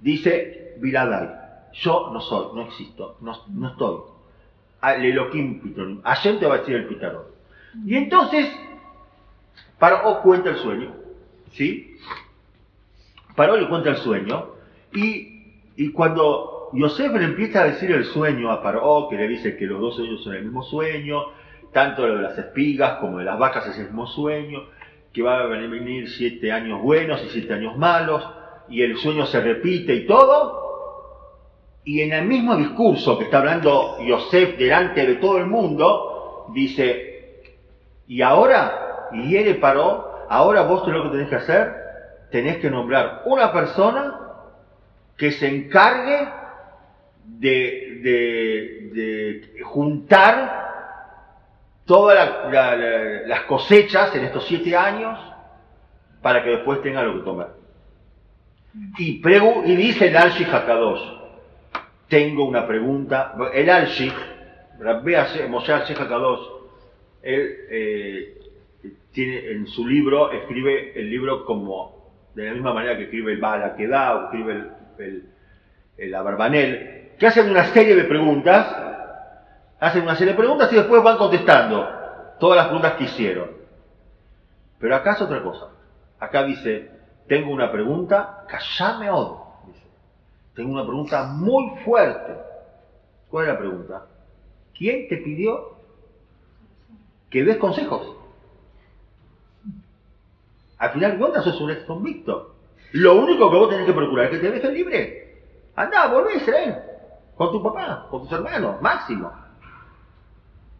dice Biladai, yo no soy, no existo, no, no estoy. Al Elohim Pitronim. Te va a decir el pitarón. Y entonces, Paró cuenta el sueño, ¿sí? Paró le cuenta el sueño y, y cuando Yosef le empieza a decir el sueño a Paró, que le dice que los dos sueños son el mismo sueño, tanto lo de las espigas como de las vacas es el mismo sueño, que va a venir siete años buenos y siete años malos, y el sueño se repite y todo, y en el mismo discurso que está hablando Yosef delante de todo el mundo, dice, y ahora, y él paró, ahora vos lo que tenés que hacer, tenés que nombrar una persona que se encargue de, de- juntar todas la- la- la- las cosechas en estos siete años para que después tenga lo que comer. Y, pregu- y dice el Alshi Hakadosh, tengo una pregunta. El Hashem- Moshe Alshi Hakadosh, él eh, tiene en su libro, escribe el libro como de la misma manera que escribe el Bala Kedah o escribe el, el, el Abarbanel, que hacen una serie de preguntas hacen una serie de preguntas y después van contestando todas las preguntas que hicieron. Pero acá es otra cosa. Acá dice, tengo una pregunta, callame od. Dice, tengo una pregunta muy fuerte. ¿Cuál es la pregunta? ¿Quién te pidió que des consejos? Al final de cuentas sos un ex convicto. Lo único que vos tenés que procurar es que te dejen libre. Andá, volvé a Israel. Con tu papá, con tus hermanos, máximo.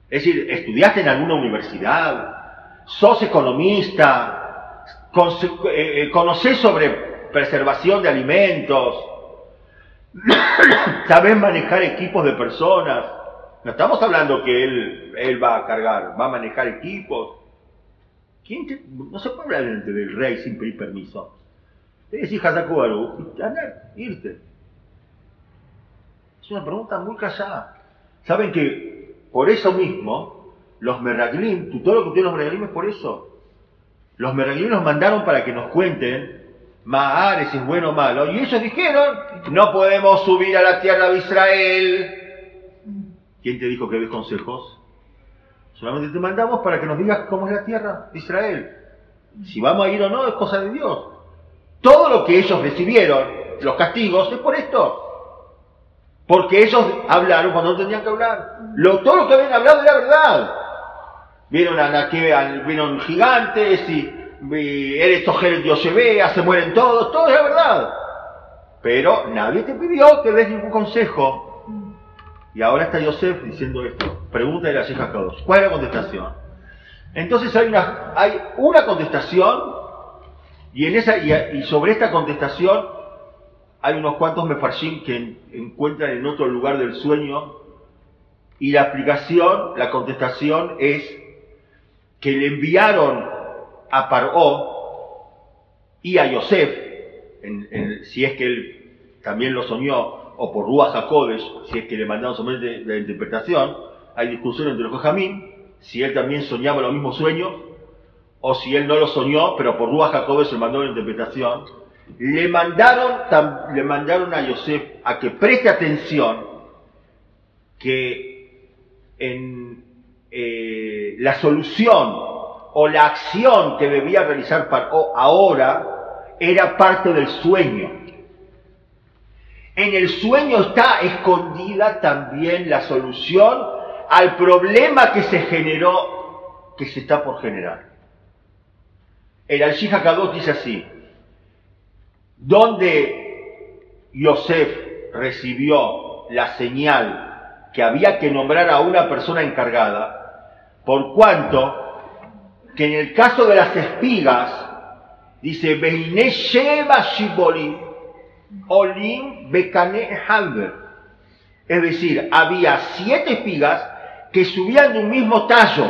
Es decir, estudiaste en alguna universidad, sos economista, eh, eh, conocés sobre preservación de alimentos, [COUGHS] sabés manejar equipos de personas. No estamos hablando que él, él va a cargar, va a manejar equipos. ¿Quién te, no se puede hablar del rey sin pedir permiso. Te decís Hazakuaru, andar, irte. Es una pregunta muy callada. Saben que por eso mismo, los Meraglim, todo lo que tienen los Meraglim es por eso. Los Meraglim nos mandaron para que nos cuenten Maares es bueno o malo. Y ellos dijeron, no podemos subir a la tierra de Israel. ¿Quién te dijo que des consejos? Solamente te mandamos para que nos digas cómo es la tierra de Israel. Si vamos a ir o no es cosa de Dios. Todo lo que ellos recibieron, los castigos, es por esto. Porque ellos hablaron cuando no tenían que hablar. Lo, todo lo que habían hablado era verdad. Vieron a que vieron gigantes y, eres Tojel Diosebea, se mueren todos, todo es verdad. Pero nadie te pidió que des ningún consejo. Y ahora está Yosef diciendo esto. Pregunta de la Sheikh ¿Cuál es la contestación? Entonces hay una, hay una contestación y, en esa, y, sobre esta contestación hay unos cuantos mefarshim que encuentran en otro lugar del sueño y la aplicación, la contestación es que le enviaron a Paró y a Yosef, si es que él también lo soñó, o por Ruach HaKodesh, si es que le mandaron solamente la interpretación, hay discusión entre los Jajamín, si él también soñaba los mismos sueños, o si él no lo soñó, pero por Ruach HaKodesh se mandó la interpretación, le mandaron, le mandaron a Yosef a que preste atención que en eh, la solución o la acción que debía realizar Paro ahora era parte del sueño. En el sueño está escondida también la solución al problema que se generó, que se está por generar. El al Kadosh dice así, donde Yosef recibió la señal que había que nombrar a una persona encargada, por cuanto que en el caso de las espigas, dice. Es decir, había siete espigas que subían de un mismo tallo.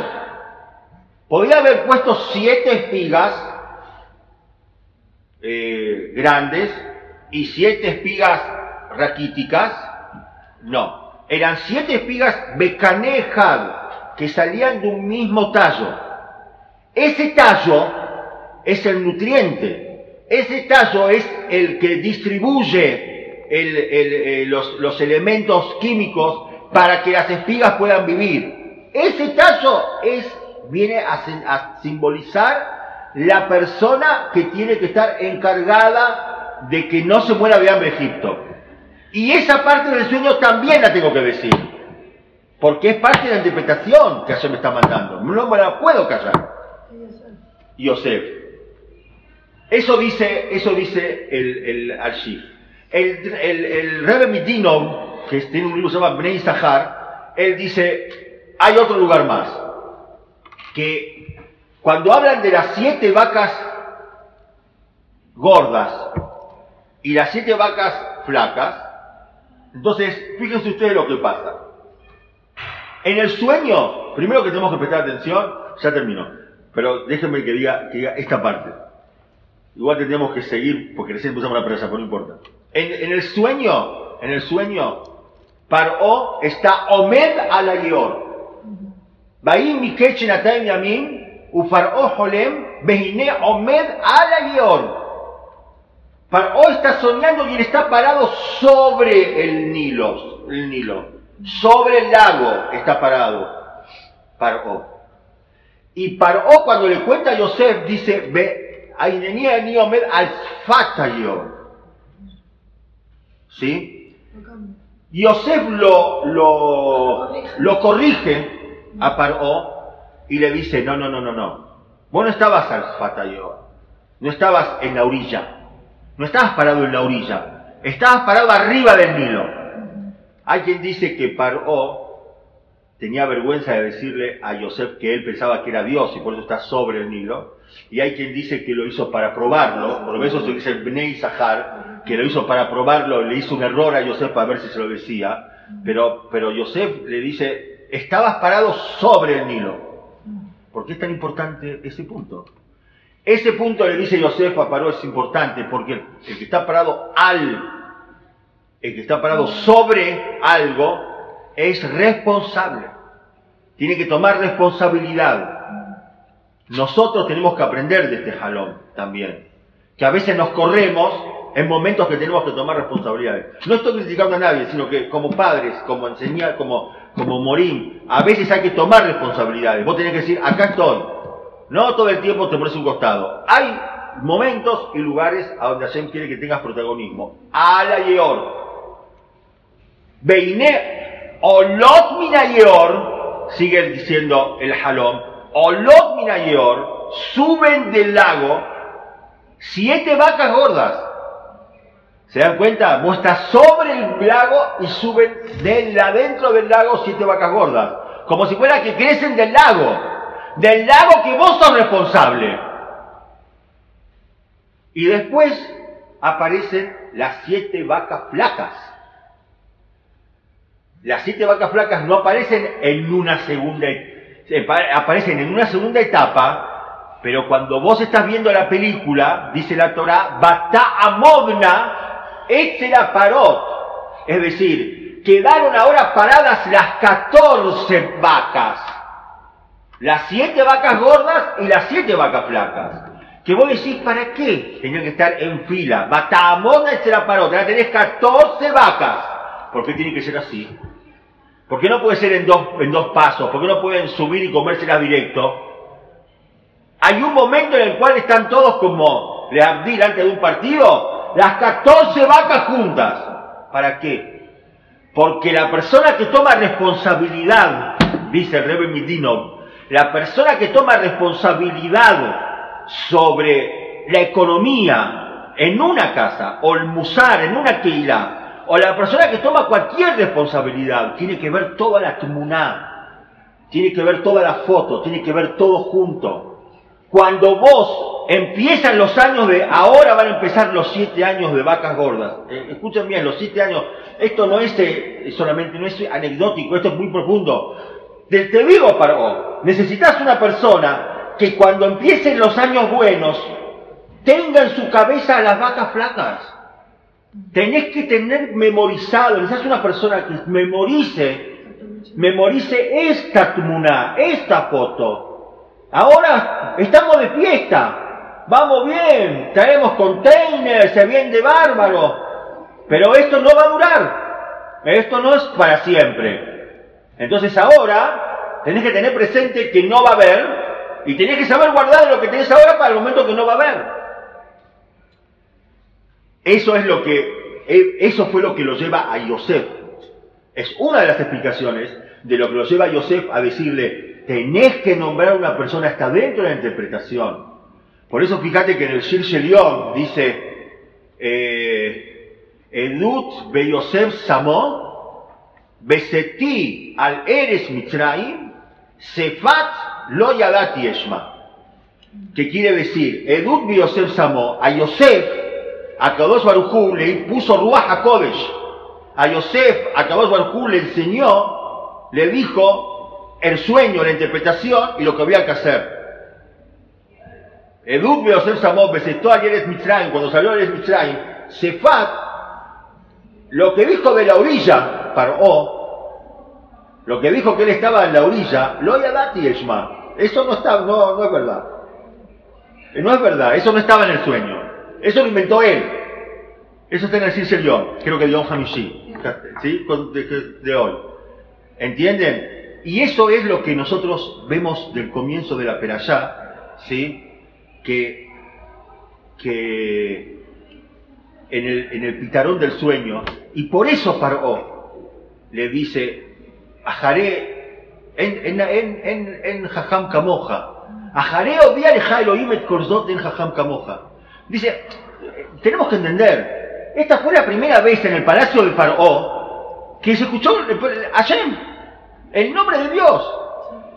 Podía haber puesto siete espigas eh, grandes y siete espigas raquíticas. No, eran siete espigas Bekanehad que salían de un mismo tallo. Ese tallo es el nutriente ese tallo es el que distribuye eh, los, elementos químicos para que las espigas puedan vivir. Ese tallo es, viene a, simbolizar la persona que tiene que estar encargada de que no se muera de hambre Egipto. Y esa parte del sueño también la tengo que decir. Porque es parte de la interpretación que ayer me está mandando. No me la puedo callar. Yosef. Eso dice, eso dice el, el Arshif. El, el, el que tiene un libro que se llama Bnei Sahar, él dice, hay otro lugar más, que cuando hablan de las siete vacas gordas y las siete vacas flacas, entonces fíjense ustedes lo que pasa. En el sueño, primero que tenemos que prestar atención, ya terminó, pero déjenme que diga, que diga esta parte. Igual tendríamos que seguir porque recién pusimos la presa, pero no importa. En, el sueño, en el sueño, Paró está Omed al. Bahí Mikech Natay Yamin, Holem, Behine Omed al Ayor. Paró está soñando y él está parado sobre el Nilo, el Nilo. Sobre el lago está parado Paró. Y Paró cuando le cuenta a Yosef dice, ve, Ainenia Niomed al Fatayo. ¿Sí? Yosef lo, lo, lo corrige a Paró y le dice, no, no, no, no, no. Vos no estabas al Fatayo. No estabas en la orilla. No estabas parado en la orilla. Estabas parado arriba del Nilo. Hay quien dice que Paró tenía vergüenza de decirle a Yosef que él pensaba que era Dios y por eso está sobre el Nilo. Y hay quien dice que lo hizo para probarlo, por eso se dice Bnei Sahar, que lo hizo para probarlo, le hizo un error a Yosef para ver si se lo decía. Pero, pero Yosef le dice, estabas parado sobre el Nilo. ¿Por qué es tan importante ese punto? Ese punto le dice Yosef a Paró es importante porque el que está parado al, el que está parado sobre algo, es responsable. Tiene que tomar responsabilidad. Nosotros tenemos que aprender de este jalón también. Que a veces nos corremos en momentos que tenemos que tomar responsabilidades. No estoy criticando a nadie, sino que como padres, como enseñar, como, como morín, a veces hay que tomar responsabilidades. Vos tenés que decir, acá estoy. No todo el tiempo te pones un costado. Hay momentos y lugares a donde Hashem quiere que tengas protagonismo. Ala Yeor. Beiné Olot Minayor, sigue diciendo el jalón, Olot Minayor, suben del lago siete vacas gordas. ¿Se dan cuenta? Vos estás sobre el lago y suben de adentro del lago siete vacas gordas. Como si fuera que crecen del lago. Del lago que vos sos responsable. Y después aparecen las siete vacas flacas. Las siete vacas flacas no aparecen en una segunda, aparecen en una segunda etapa, pero cuando vos estás viendo la película, dice la Torah, Bata Amodna, la Parot. Es decir, quedaron ahora paradas las 14 vacas. Las siete vacas gordas y las siete vacas flacas. Que vos decís, ¿para qué? Tenían que estar en fila. Bata Amodna, la Parot. Ahora tenés 14 vacas. ¿Por qué tiene que ser así? ¿Por qué no puede ser en dos, en dos pasos? ¿Por qué no pueden subir y comérselas directo? Hay un momento en el cual están todos como le Abdil antes de un partido, las 14 vacas juntas. ¿Para qué? Porque la persona que toma responsabilidad, dice el Rebbe Midino, la persona que toma responsabilidad sobre la economía en una casa, o el musar, en una keila, o la persona que toma cualquier responsabilidad, tiene que ver toda la tumuná, tiene que ver toda la foto, tiene que ver todo junto. Cuando vos empiezan los años de, ahora van a empezar los siete años de vacas gordas. Eh, escuchen bien, los siete años, esto no es eh, solamente, anecdótico, esto es muy profundo. Te, te digo, Paró, necesitas una persona que cuando empiecen los años buenos, tenga en su cabeza las vacas flacas. Tenés que tener memorizado, necesitas una persona que memorice, memorice esta tmuna, esta foto. Ahora estamos de fiesta, vamos bien, traemos containers, se de bárbaro, pero esto no va a durar, esto no es para siempre. Entonces ahora tenés que tener presente que no va a haber y tenés que saber guardar lo que tenés ahora para el momento que no va a haber. Eso es lo que, e, eso fue lo que lo lleva a Yosef. Es una de las explicaciones de lo que lo lleva a Yosef a decirle, tenés que nombrar a una persona hasta dentro de la interpretación. Por eso fíjate que en el Shir Shelion dice, eh, Edut be Yosef Samo, Beseti al Eres Mitzrayim, Sefat lo Yadati Eshma. ¿Qué quiere decir? Edut be Yosef Samo, a Yosef a Kadosh Barujú le puso Ruach HaKodesh. A Yosef, a Kadosh Barujú le enseñó, le dijo el sueño, la interpretación y lo que había que hacer. Edut Yosef Samot besetó a Yeres Mitzrayim, cuando salió Yeres Mitzrayim, Sefat, lo que dijo de la orilla, Paró, lo que dijo que él estaba en la orilla, lo Dati Eshma. Eso no, está, no, no es verdad. No es verdad, eso no estaba en el sueño. Eso lo inventó él. Eso está en el Cincelión, creo que de Don Hamishi, ¿sí? De, hoy. ¿Entienden? Y eso es lo que nosotros vemos del comienzo de la Perayá, ¿sí? Que, que en el, en el pitarón del sueño, y por eso Paró le dice, Ajaré en, en, en, en, Jajam Kamoja, Ajaré Korzot en. Dice, tenemos que entender, esta fue la primera vez en el palacio de Paró que se escuchó Hashem, el nombre de Dios.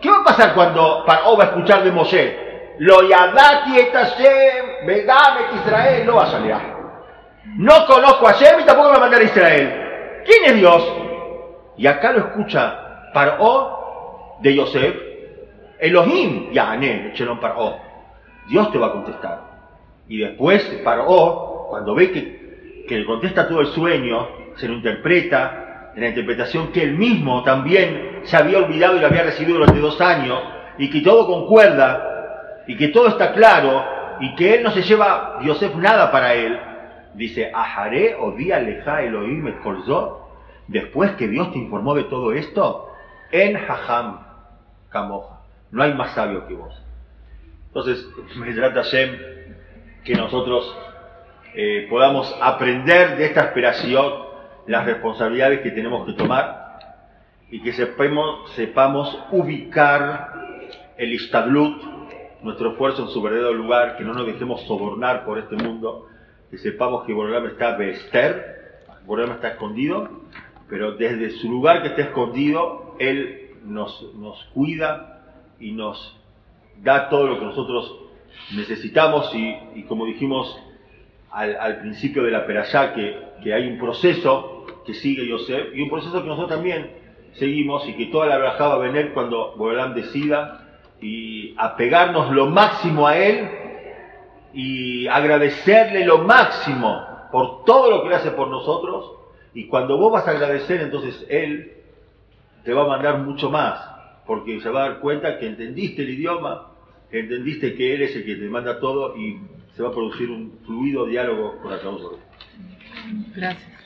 ¿Qué va a pasar cuando Paró va a escuchar de Moshe? Lo yadati et Hashem, vedamet Israel, no va a salir. No conozco a Hashem y tampoco me va a mandar a Israel. ¿Quién es Dios? Y acá lo escucha Paró de Yosef, Elohim, Yahané, Shalom Paró. Dios te va a contestar. Y después Paró, cuando ve que, que le contesta todo el sueño, se lo interpreta en la interpretación que él mismo también se había olvidado y lo había recibido durante dos años, y que todo concuerda, y que todo está claro, y que él no se lleva Yosef nada para él, dice, Ajaré o día leja Elohim et después que Dios te informó de todo esto, en Hajam Kamoja. No hay más sabio que vos. Entonces, me trata Hashem que nosotros eh, podamos aprender de esta aspiración las responsabilidades que tenemos que tomar y que sepamos, sepamos ubicar el istadlut, nuestro esfuerzo en su verdadero lugar, que no nos dejemos sobornar por este mundo, que sepamos que Borolama está Bester, Borolama está escondido, pero desde su lugar que está escondido, Él nos, nos cuida y nos da todo lo que nosotros necesitamos y, y como dijimos al, al, principio de la perashá, que, que, hay un proceso que sigue Yosef y un proceso que nosotros también seguimos y que toda la verajá va a venir cuando Borelam decida y apegarnos lo máximo a Él y agradecerle lo máximo por todo lo que Él hace por nosotros y cuando vos vas a agradecer entonces Él te va a mandar mucho más porque se va a dar cuenta que entendiste el idioma, entendiste que Él es el que te manda todo y se va a producir un fluido diálogo con la causa. Gracias.